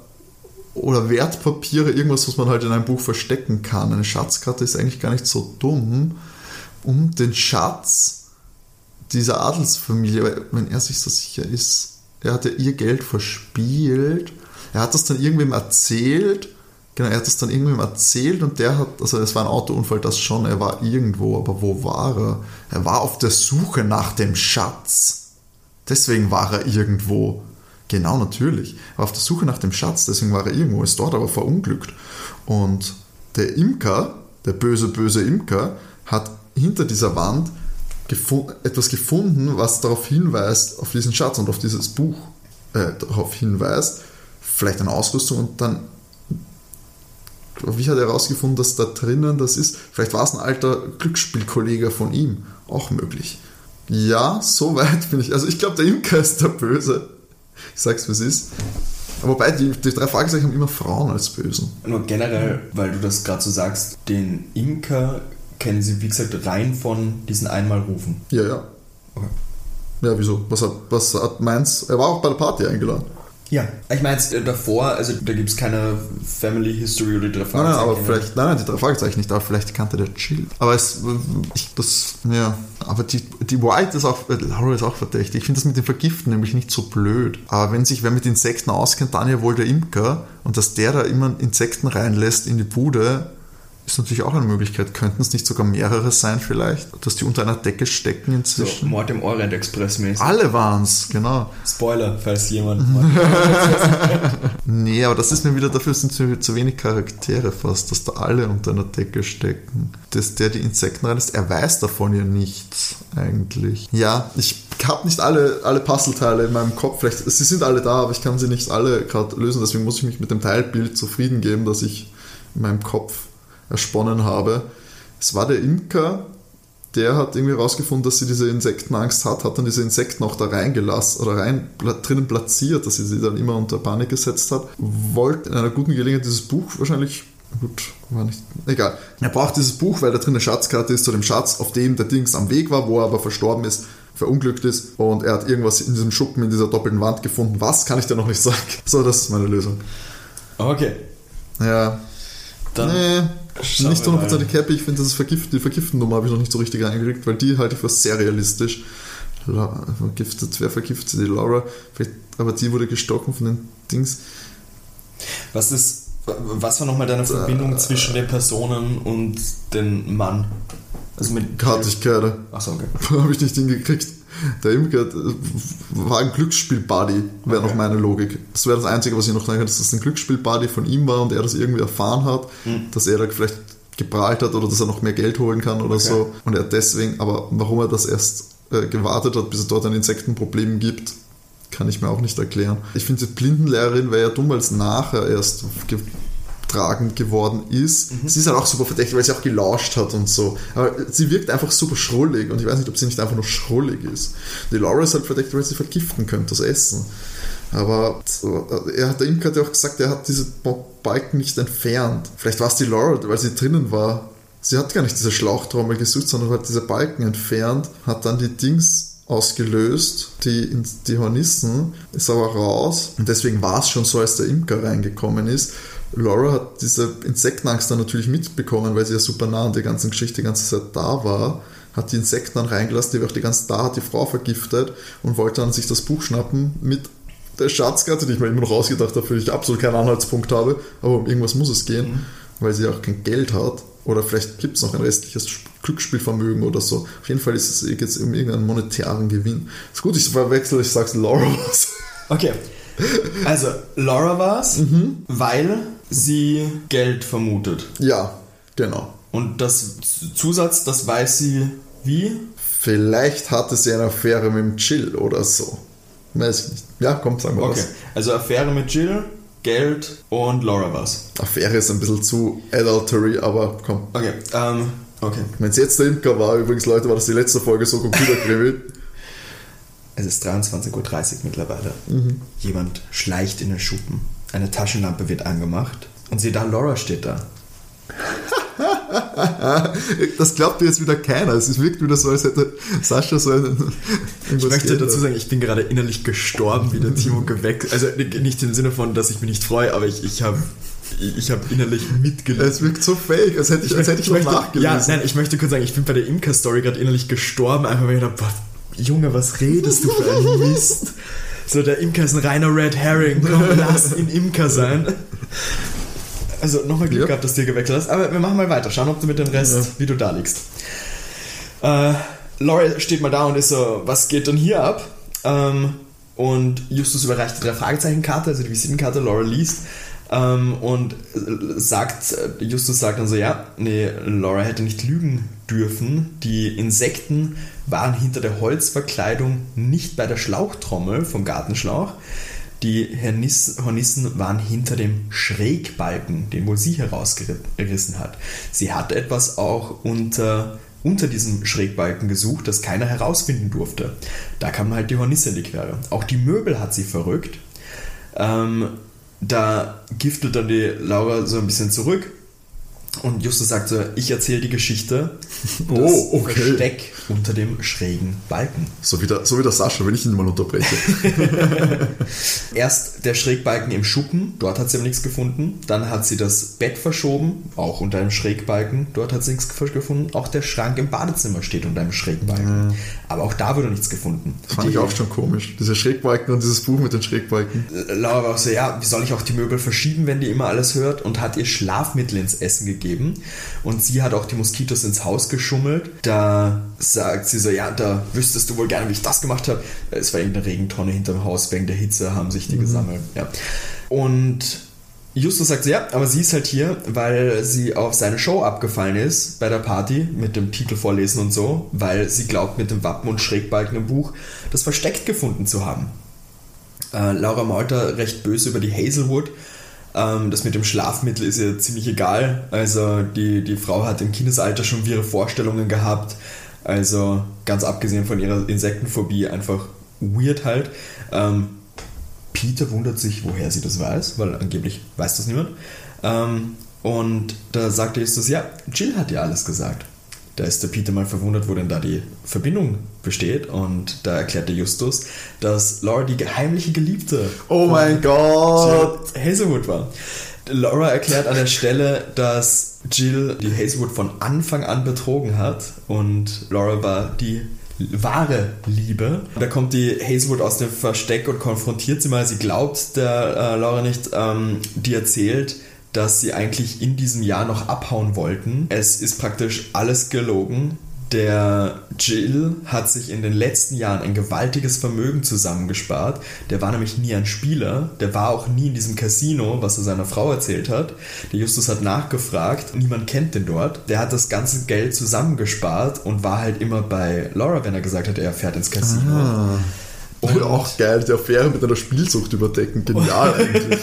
[SPEAKER 2] oder Wertpapiere, irgendwas, was man halt in einem Buch verstecken kann. Eine Schatzkarte ist eigentlich gar nicht so dumm, um den Schatz dieser Adelsfamilie, wenn er sich so sicher ist, er hat ja ihr Geld verspielt, er hat das dann irgendwem erzählt Genau, er hat es dann irgendwem erzählt und der hat, also es war ein Autounfall, das schon, er war irgendwo, aber wo war er? Er war auf der Suche nach dem Schatz. Deswegen war er irgendwo. Genau, natürlich. Er war auf der Suche nach dem Schatz, deswegen war er irgendwo, ist dort aber verunglückt. Und der Imker, der böse, böse Imker, hat hinter dieser Wand gefu etwas gefunden, was darauf hinweist, auf diesen Schatz und auf dieses Buch äh, darauf hinweist. Vielleicht eine Ausrüstung und dann wie hat er herausgefunden, dass da drinnen das ist? Vielleicht war es ein alter Glücksspielkollege von ihm. Auch möglich. Ja, so weit bin ich. Also ich glaube, der Imker ist der Böse. Ich sag's, wie es ist. Wobei, die, die drei Fragezeichen haben immer Frauen als Bösen.
[SPEAKER 3] Nur generell, weil du das gerade so sagst, den Imker kennen sie, wie gesagt, rein von diesen Einmalrufen.
[SPEAKER 2] Ja, ja. Okay. Ja, wieso? Was hat, was hat meins? Er war auch bei der Party eingeladen.
[SPEAKER 3] Ja, ich meine davor, also da gibt es keine Family History oder die drei.
[SPEAKER 2] Nein, nein, aber vielleicht, nein, nein, die drei Fragezeichen nicht, aber vielleicht kannte der Chill. Aber es, ich, das, ja, aber die, die White ist auch, Laura ist auch verdächtig. Ich finde das mit dem Vergiften nämlich nicht so blöd. Aber wenn sich wer mit Insekten auskennt, dann ja wohl der Imker und dass der da immer Insekten reinlässt in die Bude, ist natürlich auch eine Möglichkeit. Könnten es nicht sogar mehrere sein vielleicht, dass die unter einer Decke stecken
[SPEAKER 3] So,
[SPEAKER 2] inzwischen?
[SPEAKER 3] Mord im Orient Express mäßig.
[SPEAKER 2] Alle waren es, genau.
[SPEAKER 3] Spoiler, falls jemand.
[SPEAKER 2] Nee, aber das ist mir wieder, dafür sind zu, zu wenig Charaktere fast, dass da alle unter einer Decke stecken. Dass der die Insekten reinlässt, er weiß davon ja nichts eigentlich. Ja, ich habe nicht alle, alle Puzzleteile in meinem Kopf. Vielleicht, sie sind alle da, aber ich kann sie nicht alle gerade lösen. Deswegen muss ich mich mit dem Teilbild zufrieden geben, das ich in meinem Kopf ersponnen habe. Es war der Imker, der hat irgendwie rausgefunden, dass sie diese Insektenangst hat, hat dann diese Insekten auch da reingelassen oder rein drinnen platziert, dass sie sie dann immer unter Panik gesetzt hat. Wollte in einer guten Gelegenheit dieses Buch wahrscheinlich. Gut, war nicht. Egal. Er braucht dieses Buch, weil da drin eine Schatzkarte ist zu dem Schatz, auf dem der Dings am Weg war, wo er aber verstorben ist, verunglückt ist. Und er hat irgendwas in diesem Schuppen, in dieser doppelten Wand gefunden. Was kann ich dir noch nicht sagen? So, das ist meine Lösung.
[SPEAKER 3] Okay.
[SPEAKER 2] Ja.
[SPEAKER 3] Dann
[SPEAKER 2] nee, nicht hundertprozentig happy. Ich finde, das vergift, die Vergiften-Nummer habe ich noch nicht so richtig reingekriegt, weil die halte ich für sehr realistisch. La- Vergiftet, wer vergiftet die Laura? Vielleicht, aber die wurde gestochen von den Dings.
[SPEAKER 3] Was ist. Was war nochmal deine Verbindung zwischen den Personen und dem Mann? Also mit.
[SPEAKER 2] Hatte ich keine.
[SPEAKER 3] Achso, okay.
[SPEAKER 2] habe ich nicht hingekriegt. Der Imker äh, war ein Glücksspiel-Buddy, wäre
[SPEAKER 3] Okay.
[SPEAKER 2] noch meine Logik. Das wäre das Einzige, was ich noch sagen kann, dass das ein Glücksspiel-Buddy von ihm war und er das irgendwie erfahren hat,
[SPEAKER 3] Hm.
[SPEAKER 2] dass er da vielleicht geprahlt hat oder dass er noch mehr Geld holen kann oder
[SPEAKER 3] Okay.
[SPEAKER 2] so. Und er deswegen, aber warum er das erst äh, gewartet hat, bis es dort ein Insektenproblem gibt, kann ich mir auch nicht erklären. Ich finde, die Blindenlehrerin wäre ja dumm, weil es nachher erst getragen geworden ist. Sie ist halt auch super verdächtig, weil sie auch gelauscht hat und so. Aber sie wirkt einfach super schrullig und ich weiß nicht, ob sie nicht einfach nur schrullig ist. Die Laura ist halt verdächtig, weil sie vergiften könnte, das Essen. Aber so, er hat, der Imker hat ja auch gesagt, er hat diese Balken nicht entfernt. Vielleicht war es die Laura, weil sie drinnen war. Sie hat gar nicht diese Schlauchtrommel gesucht, sondern hat diese Balken entfernt, hat dann die Dings ausgelöst, die, die Hornissen, ist aber raus. Und deswegen war es schon so, als der Imker reingekommen ist. Laura hat diese Insektenangst dann natürlich mitbekommen, weil sie ja super nah an der ganzen Geschichte die ganze Zeit da war. Hat die Insekten dann reingelassen, die war auch die ganze da, hat die Frau vergiftet und wollte dann sich das Buch schnappen mit der Schatzkarte, die ich mir immer noch ausgedacht habe, für die ich absolut keinen Anhaltspunkt habe. Aber um irgendwas muss es gehen, weil sie auch kein Geld hat. Oder vielleicht gibt es noch ein restliches Glücksspielvermögen oder so. Auf jeden Fall ist es jetzt um irgendeinen monetären Gewinn. Ist gut, ich verwechsel, ich sag's Laura was.
[SPEAKER 3] Okay. Also, Laura war's,
[SPEAKER 2] Mhm.
[SPEAKER 3] weil sie Geld vermutet.
[SPEAKER 2] Ja, genau.
[SPEAKER 3] Und das Zusatz, das weiß sie wie?
[SPEAKER 2] Vielleicht hatte sie eine Affäre mit dem Chill oder so. Weiß ich nicht. Ja, komm, sagen wir
[SPEAKER 3] Okay. Also Affäre mit Jill, Geld und Laura war's.
[SPEAKER 2] das. Affäre ist ein bisschen zu adultery, aber komm.
[SPEAKER 3] Okay. Ähm, okay.
[SPEAKER 2] Wenn es jetzt der Imker war, übrigens, Leute, war das die letzte Folge so Computerkrimi.
[SPEAKER 3] Es ist 23.30 Uhr mittlerweile.
[SPEAKER 2] Mhm.
[SPEAKER 3] Jemand schleicht in den Schuppen. Eine Taschenlampe wird angemacht. Und sieh da, Laura steht da.
[SPEAKER 2] Das glaubt dir jetzt wieder keiner. Es wirkt wieder so, als hätte Sascha so einen.
[SPEAKER 3] Ich möchte dazu sagen, ich bin gerade innerlich gestorben, wie der Timo geweckt. Also nicht im Sinne von, dass ich mich nicht freue, aber ich, ich habe ich hab innerlich mitgelitten.
[SPEAKER 2] Es wirkt so fake, als hätte ich, als hätte ich,
[SPEAKER 3] möchte,
[SPEAKER 2] nachgelesen.
[SPEAKER 3] ja, nein, ich möchte kurz sagen, ich bin bei der Imker-Story gerade innerlich gestorben, einfach weil ich dachte, boah, Junge, was redest du für ein Mist? So, der Imker ist ein reiner Red Herring, komm, lass ihn Imker sein. Also, nochmal Glück
[SPEAKER 2] Ja.
[SPEAKER 3] gehabt, dass du dir gewechselt hast, aber wir machen mal weiter, schauen, ob du mit dem Rest,
[SPEAKER 2] Ja.
[SPEAKER 3] wie du da liegst. Äh, Laura steht mal da und ist so, was geht denn hier ab? Ähm, und Justus überreicht die drei Fragezeichen-Karte, also die Visitenkarte, Laura liest ähm, und sagt, Justus sagt dann so, ja, nee, Laura hätte nicht lügen dürfen. Die Insekten waren hinter der Holzverkleidung nicht bei der Schlauchtrommel vom Gartenschlauch. Die Hornissen waren hinter dem Schrägbalken, den wohl sie herausgerissen hat. Sie hat etwas auch unter, unter diesem Schrägbalken gesucht, das keiner herausfinden durfte. Da kam halt die Hornisse in die Quere. Auch die Möbel hat sie verrückt. Ähm, da giftelt dann die Laura so ein bisschen zurück und Justus sagt so, ich erzähle die Geschichte. Das
[SPEAKER 2] Oh, okay.
[SPEAKER 3] Versteck unter dem schrägen Balken.
[SPEAKER 2] So wie, der, so wie der Sascha, wenn ich ihn mal unterbreche.
[SPEAKER 3] Erst der Schrägbalken im Schuppen, dort hat sie aber nichts gefunden. Dann hat sie das Bett verschoben, auch unter einem Schrägbalken, dort hat sie nichts gefunden. Auch der Schrank im Badezimmer steht unter einem Schrägbalken. Aber auch da wurde nichts gefunden.
[SPEAKER 2] Das fand ich auch schon komisch. Diese Schrägbalken und dieses Buch mit den Schrägbalken.
[SPEAKER 3] Laura war auch so, ja, wie soll ich auch die Möbel verschieben, wenn die immer alles hört? Und hat ihr Schlafmittel ins Essen gegeben. Gegeben. Und sie hat auch die Moskitos ins Haus geschummelt. Da sagt sie so, ja, da wüsstest du wohl gerne, wie ich das gemacht habe. Es war irgendeine Regentonne hinterm Haus, wegen der Hitze haben sich die mhm. gesammelt. Ja. Und Justus sagt, ja, aber sie ist halt hier, weil sie auf seine Show abgefallen ist bei der Party mit dem Titel vorlesen und so, weil sie glaubt, mit dem Wappen und Schrägbalken im Buch das versteckt gefunden zu haben. Äh, Laura Malter recht böse über die Hazelwood. Ähm, das mit dem Schlafmittel ist ihr ziemlich egal. Also die, die Frau hat im Kindesalter schon ihre Vorstellungen gehabt. Also ganz abgesehen von ihrer Insektenphobie einfach weird halt. Ähm, Peter wundert sich, woher sie das weiß, weil angeblich weiß das niemand. Ähm, und da sagt Justus, ja, Jill hat ja alles gesagt. Da ist der Peter mal verwundert, wo denn da die Verbindung besteht. Und da erklärt der Justus, dass Laura die heimliche Geliebte
[SPEAKER 2] oh mein Gott.
[SPEAKER 3] Hazelwood war. Laura erklärt an der Stelle, dass Jill die Hazelwood von Anfang an betrogen hat und Laura war die wahre Liebe. Da kommt die Hazelwood aus dem Versteck und konfrontiert sie mal. Sie glaubt der äh, Laura nicht. Ähm, die erzählt, dass sie eigentlich in diesem Jahr noch abhauen wollten. Es ist praktisch alles gelogen. Der Jill hat sich in den letzten Jahren ein gewaltiges Vermögen zusammengespart. Der war nämlich nie ein Spieler, der war auch nie in diesem Casino, was er seiner Frau erzählt hat. Der Justus hat nachgefragt, niemand kennt den dort. Der hat das ganze Geld zusammengespart und war halt immer bei Laura, wenn er gesagt hat, er fährt ins Casino. Ah.
[SPEAKER 2] Und auch geil, die Affäre mit einer Spielsucht überdecken. Genial eigentlich.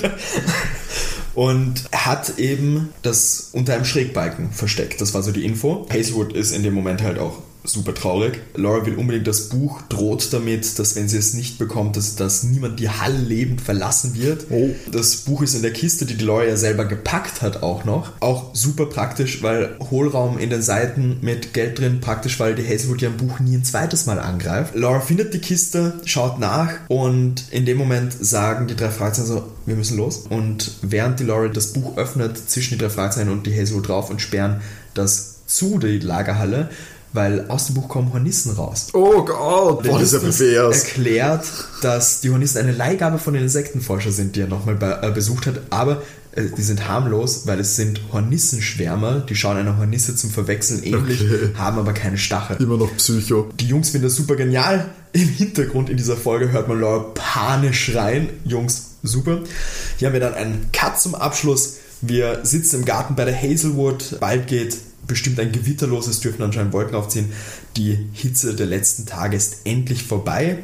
[SPEAKER 3] Und hat eben das unter einem Schrägbalken versteckt. Das war so die Info. Hazelwood ist in dem Moment halt auch super traurig. Laura will unbedingt das Buch, droht damit, dass wenn sie es nicht bekommt, dass, dass niemand die Halle lebend verlassen wird. Oh. Das Buch ist in der Kiste, die die Laura ja selber gepackt hat auch noch. Auch super praktisch, weil Hohlraum in den Seiten mit Geld drin, praktisch, weil die Hazelwood ja ein Buch nie ein zweites Mal angreift. Laura findet die Kiste, schaut nach und in dem Moment sagen die drei Fragezeichen so, wir müssen los. Und während die Laura das Buch öffnet, zwischen die drei Fragezeichen und die Hazelwood drauf und sperren das zu, die Lagerhalle, weil aus dem Buch kommen Hornissen raus.
[SPEAKER 2] Oh Gott, boah, das ist ja
[SPEAKER 3] erklärt, dass die Hornissen eine Leihgabe von den Insektenforscher sind, die er nochmal be äh, besucht hat, aber äh, die sind harmlos, weil es sind Hornissenschwärmer, die schauen einer Hornisse zum Verwechseln ähnlich, okay. haben aber keine Stachel.
[SPEAKER 2] Immer noch Psycho.
[SPEAKER 3] Die Jungs finden das super genial. Im Hintergrund in dieser Folge hört man Laura panisch schreien. Jungs, super. Hier haben wir dann einen Cut zum Abschluss. Wir sitzen im Garten bei der Hazelwood. Bald geht bestimmt ein Gewitter los, es dürfen anscheinend Wolken aufziehen. Die Hitze der letzten Tage ist endlich vorbei.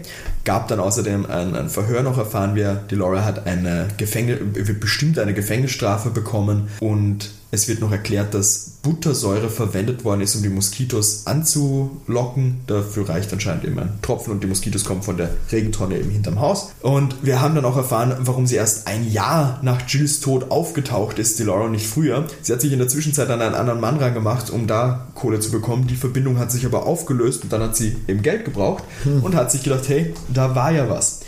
[SPEAKER 3] Gab dann außerdem ein, ein Verhör noch, erfahren wir, die Laura hat eine Gefängnis, wird bestimmt eine Gefängnisstrafe bekommen und es wird noch erklärt, dass Buttersäure verwendet worden ist, um die Moskitos anzulocken. Dafür reicht anscheinend eben ein Tropfen und die Moskitos kommen von der Regentonne eben hinterm Haus. Und wir haben dann auch erfahren, warum sie erst ein Jahr nach Jills Tod aufgetaucht ist, die Laura nicht früher. Sie hat sich in der Zwischenzeit an einen anderen Mann rangemacht, um da Kohle zu bekommen. Die Verbindung hat sich aber aufgelöst und dann hat sie eben Geld gebraucht hm. und hat sich gedacht, hey, da war ja was.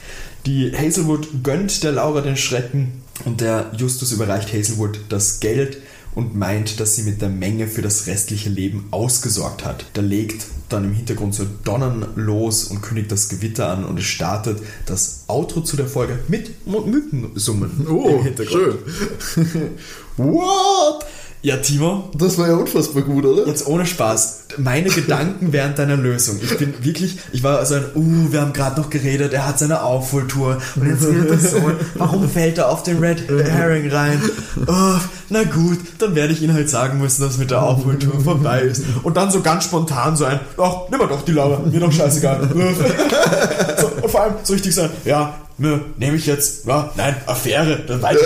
[SPEAKER 3] Die Hazelwood gönnt der Laura den Schrecken und der Justus überreicht Hazelwood das Geld und meint, dass sie mit der Menge für das restliche Leben ausgesorgt hat. Da legt dann im Hintergrund so Donnern los und kündigt das Gewitter an und es startet das Outro zu der Folge mit Mückensummen
[SPEAKER 2] oh, im Hintergrund. Schön. What?
[SPEAKER 3] Ja, Timo.
[SPEAKER 2] Das war ja unfassbar gut, oder?
[SPEAKER 3] Jetzt ohne Spaß. Meine Gedanken während deiner Lösung. Ich bin wirklich, ich war so ein, uh, wir haben gerade noch geredet, er hat seine Aufholtour und jetzt wird das so. Warum fällt er auf den Red Herring rein? Oh, na gut, dann werde ich ihn halt sagen müssen, dass mit der Aufholtour vorbei ist. Und dann so ganz spontan so ein, ach, nimm mal doch die Laura, mir doch scheißegal. so, und vor allem so richtig sagen, ja, ne, nehme ich jetzt, ja, nein, Affäre, dann weiter.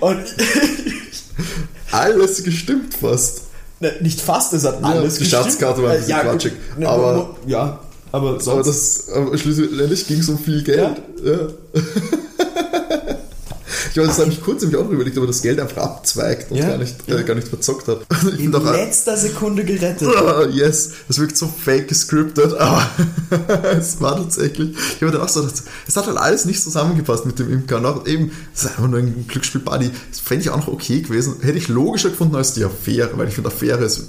[SPEAKER 3] und
[SPEAKER 2] alles gestimmt fast.
[SPEAKER 3] Ne, nicht fast, es hat alles
[SPEAKER 2] ja, die Schatzkarte war ein bisschen äh, ja, quatschig.
[SPEAKER 3] Ne, aber, ja, aber sonst.
[SPEAKER 2] Aber, das, aber schließlich ging es um viel Geld. Ja. ja. Ich weiß, das habe ich kurz nämlich auch überlegt, ob er das Geld einfach abzweigt und ja, gar, nicht, ja. äh, gar nicht verzockt hat.
[SPEAKER 3] In letzter Sekunde gerettet.
[SPEAKER 2] Oh, yes, das wirkt so fake gescriptet, aber es war tatsächlich. Ich habe dann auch so gedacht, es hat halt alles nicht zusammengepasst mit dem Imker. Auch eben, es ist einfach nur ein Glücksspiel-Buddy. Das fände ich auch noch okay gewesen. Hätte ich logischer gefunden als die Affäre, weil ich finde, Affäre ist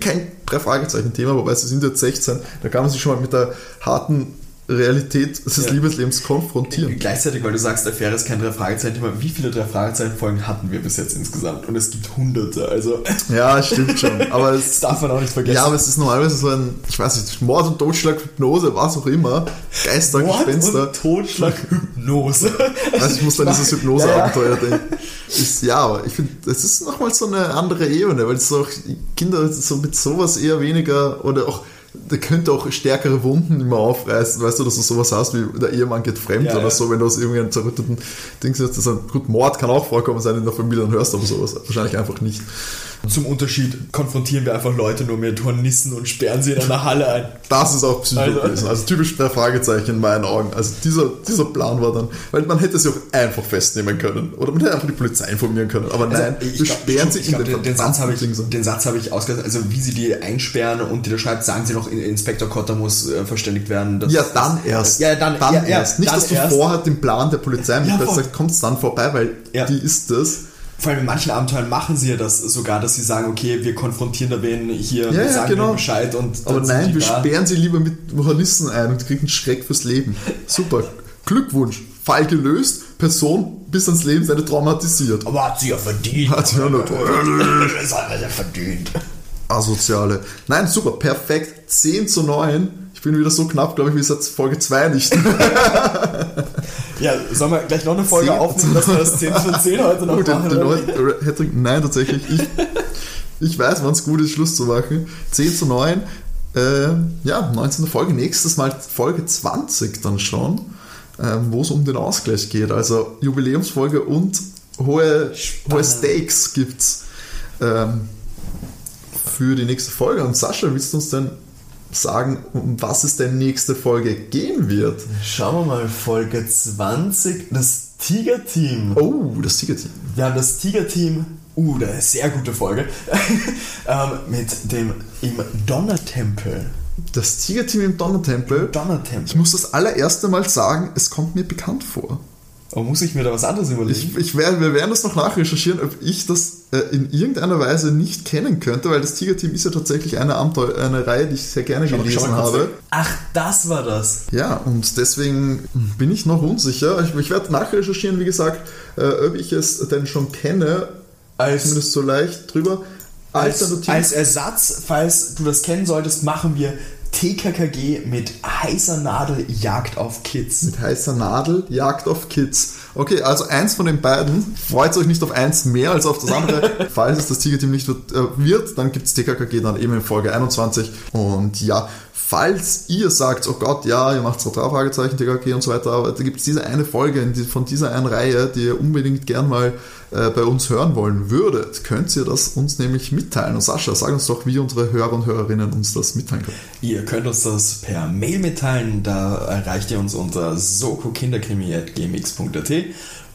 [SPEAKER 2] kein Drei-Fragezeichen-Thema, wobei sie sind jetzt 16. Da kann man sich schon mal mit der harten Realität des
[SPEAKER 3] Ja.
[SPEAKER 2] Liebeslebens konfrontieren.
[SPEAKER 3] Gleichzeitig, weil du sagst, Affäre ist kein drei Fragezeichen Thema. Wie viele drei Fragezeichen Folgen hatten wir bis jetzt insgesamt? Und es gibt hunderte, also
[SPEAKER 2] Ja, stimmt schon. Aber
[SPEAKER 3] das
[SPEAKER 2] es,
[SPEAKER 3] darf man auch nicht vergessen.
[SPEAKER 2] ja, aber es ist normalerweise so ein, ich weiß nicht, Mord und Totschlag, Hypnose, was auch immer. Geister,
[SPEAKER 3] Mord
[SPEAKER 2] Gespenster.
[SPEAKER 3] und Totschlag, Hypnose.
[SPEAKER 2] Also ich muss dann dieses
[SPEAKER 3] Ja,
[SPEAKER 2] Hypnose-Abenteuer denken. Ist, ja, aber ich finde, es ist nochmal so eine andere Ebene, weil es so auch Kinder so mit sowas eher weniger oder auch, der könnte auch stärkere Wunden immer aufreißen, weißt du, dass du sowas hast wie der Ehemann geht fremd
[SPEAKER 3] Ja,
[SPEAKER 2] oder
[SPEAKER 3] ja.
[SPEAKER 2] so, wenn du aus irgendeinem zerrütteten Ding sitzt. Das ist ein, gut, Mord kann auch vorkommen sein in der Familie, dann hörst du aber sowas wahrscheinlich einfach nicht.
[SPEAKER 3] Zum Unterschied konfrontieren wir einfach Leute nur mit Hornissen und sperren sie in einer Halle ein.
[SPEAKER 2] Das ist auch Psycho
[SPEAKER 3] Also-.
[SPEAKER 2] Also typisch drei Fragezeichen in meinen Augen. Also dieser, dieser Plan war dann, weil man hätte sie auch einfach festnehmen können. Oder man hätte einfach die Polizei informieren können. Aber nein,
[SPEAKER 3] Also, ich
[SPEAKER 2] wir sperren sie in
[SPEAKER 3] glaub,
[SPEAKER 2] den,
[SPEAKER 3] den, den Satz habe ich,
[SPEAKER 2] so.
[SPEAKER 3] den Satz habe ich ausgesagt. Also wie sie die einsperren und die da schreibt, sagen sie noch, Inspektor Kotter muss äh, verständigt werden.
[SPEAKER 2] Ja, dann erst.
[SPEAKER 3] Ja, dann,
[SPEAKER 2] dann
[SPEAKER 3] ja, ja,
[SPEAKER 2] erst. Nicht,
[SPEAKER 3] dann
[SPEAKER 2] dass du
[SPEAKER 3] erst.
[SPEAKER 2] vorher den Plan der Polizei mit
[SPEAKER 3] Ja,
[SPEAKER 2] ja,
[SPEAKER 3] voll.
[SPEAKER 2] sagst, kommt es dann vorbei, weil
[SPEAKER 3] Ja.
[SPEAKER 2] die ist das.
[SPEAKER 3] Vor allem in manchen Abenteuern machen sie ja das sogar, dass sie sagen, okay, wir konfrontieren da wen hier,
[SPEAKER 2] Ja,
[SPEAKER 3] wir sagen
[SPEAKER 2] genau.
[SPEAKER 3] Bescheid und
[SPEAKER 2] Aber nein, wir
[SPEAKER 3] da.
[SPEAKER 2] sperren sie lieber mit Hornissen ein und kriegen Schreck fürs Leben. Super. Glückwunsch. Fall gelöst, Person bis ans Lebensende traumatisiert.
[SPEAKER 3] Aber hat sie ja verdient.
[SPEAKER 2] Hat sie ja nur-
[SPEAKER 3] Das hat er ja verdient.
[SPEAKER 2] Asoziale. Nein, super, perfekt. 10 zu 9. Ich bin wieder so knapp, glaube ich, wie seit Folge 2 nicht.
[SPEAKER 3] Ja, sollen wir gleich noch eine Folge
[SPEAKER 2] Zehn-
[SPEAKER 3] aufnehmen, dass wir das 10 von 10 heute noch
[SPEAKER 2] den,
[SPEAKER 3] machen?
[SPEAKER 2] den Hattrick. Nein, tatsächlich. Ich, ich weiß, wann es gut ist, Schluss zu machen. 10 zu 9. Äh, ja, 19. Folge. Nächstes Mal Folge 20 dann schon, ähm, wo es um den Ausgleich geht. Also Jubiläumsfolge und hohe, hohe Stakes gibt's ähm, für die nächste Folge. Und Sascha, willst du uns denn sagen, um was es denn nächste Folge gehen wird?
[SPEAKER 3] Schauen wir mal, Folge 20, das Tiger-Team.
[SPEAKER 2] Oh, das Tigerteam.
[SPEAKER 3] Wir haben das Tiger-Team, uh, eine sehr gute Folge, ähm, mit dem im Donnertempel.
[SPEAKER 2] Das Tigerteam im Donnertempel. Ich
[SPEAKER 3] Donnertempel.
[SPEAKER 2] muss das allererste Mal sagen, es kommt mir bekannt vor.
[SPEAKER 3] Oh, muss ich mir da was anderes überlegen?
[SPEAKER 2] Ich, ich werde, wir werden das noch nachrecherchieren, ob ich das äh, in irgendeiner Weise nicht kennen könnte, weil das Tigerteam ist ja tatsächlich eine, Abenteuer, eine Reihe, die ich sehr gerne
[SPEAKER 3] Schau- schau
[SPEAKER 2] gelesen
[SPEAKER 3] kurz
[SPEAKER 2] habe.
[SPEAKER 3] Ach, das war das.
[SPEAKER 2] Ja, und deswegen bin ich noch unsicher. Ich, ich werde nachrecherchieren, wie gesagt, äh, ob ich es denn schon kenne,
[SPEAKER 3] Als,
[SPEAKER 2] zumindest so leicht drüber.
[SPEAKER 3] als, als Ersatz, falls du das kennen solltest, machen wir TKKG mit heißer Nadel Jagd auf Kids.
[SPEAKER 2] Mit heißer Nadel, Jagd auf Kids. Okay, also eins von den beiden. Freut euch nicht auf eins mehr als auf das andere. Falls es das Tigerteam nicht wird, äh, wird dann gibt es TKKG dann eben in Folge 21. Und ja, falls ihr sagt, oh Gott, ja, ihr macht Fragezeichen, TKKG und so weiter, aber da gibt es diese eine Folge von dieser einen Reihe, die ihr unbedingt gern mal äh, bei uns hören wollen würdet, könnt ihr das uns nämlich mitteilen. Und Sascha, sag uns doch, wie unsere Hörer und Hörerinnen uns das mitteilen können.
[SPEAKER 3] Ihr könnt uns das per Mail mitteilen, da erreicht ihr uns unter sokokinderkrimi.gmx.at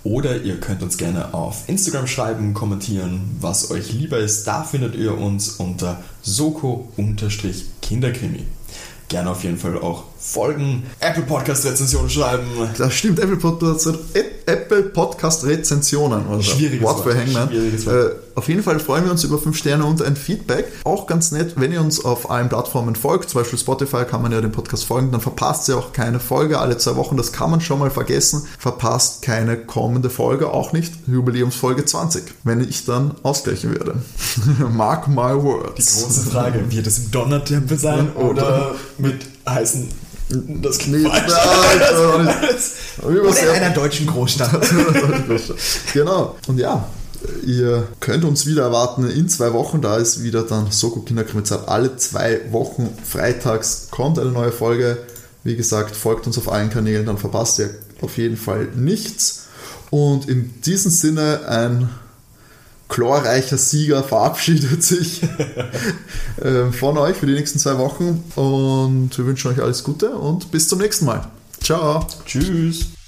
[SPEAKER 3] oder ihr könnt uns gerne auf Instagram schreiben, kommentieren, was euch lieber ist. Da findet ihr uns unter soko-kinderkrimi. Gerne auf jeden Fall auch folgen, Apple Podcast Rezensionen schreiben.
[SPEAKER 2] Das stimmt, Apple Podcast, Apple Podcast Rezensionen. Oder
[SPEAKER 3] Schwieriges
[SPEAKER 2] Wort für Hangman. Äh, auf jeden Fall freuen wir uns über 5 Sterne und ein Feedback. Auch ganz nett, wenn ihr uns auf allen Plattformen folgt, zum Beispiel Spotify kann man ja dem Podcast folgen, dann verpasst ihr auch keine Folge alle zwei Wochen. Das kann man schon mal vergessen. Verpasst keine kommende Folge, auch nicht Jubiläumsfolge 20, wenn ich dann ausgleichen werde. Mark my words.
[SPEAKER 3] Große Frage, wird es im Donnertempel sein oder mit heißen... Das klingt falsch. Oder in einer deutschen Großstadt.
[SPEAKER 2] genau. Und ja, ihr könnt uns wieder erwarten in zwei Wochen. Da ist wieder dann Soko Kinderkrimi-Zeit. Alle zwei Wochen freitags kommt eine neue Folge. Wie gesagt, folgt uns auf allen Kanälen, dann verpasst ihr auf jeden Fall nichts. Und in diesem Sinne ein glorreicher Sieger verabschiedet sich äh, von euch für die nächsten zwei Wochen und wir wünschen euch alles Gute und bis zum nächsten Mal. Ciao.
[SPEAKER 3] Tschüss.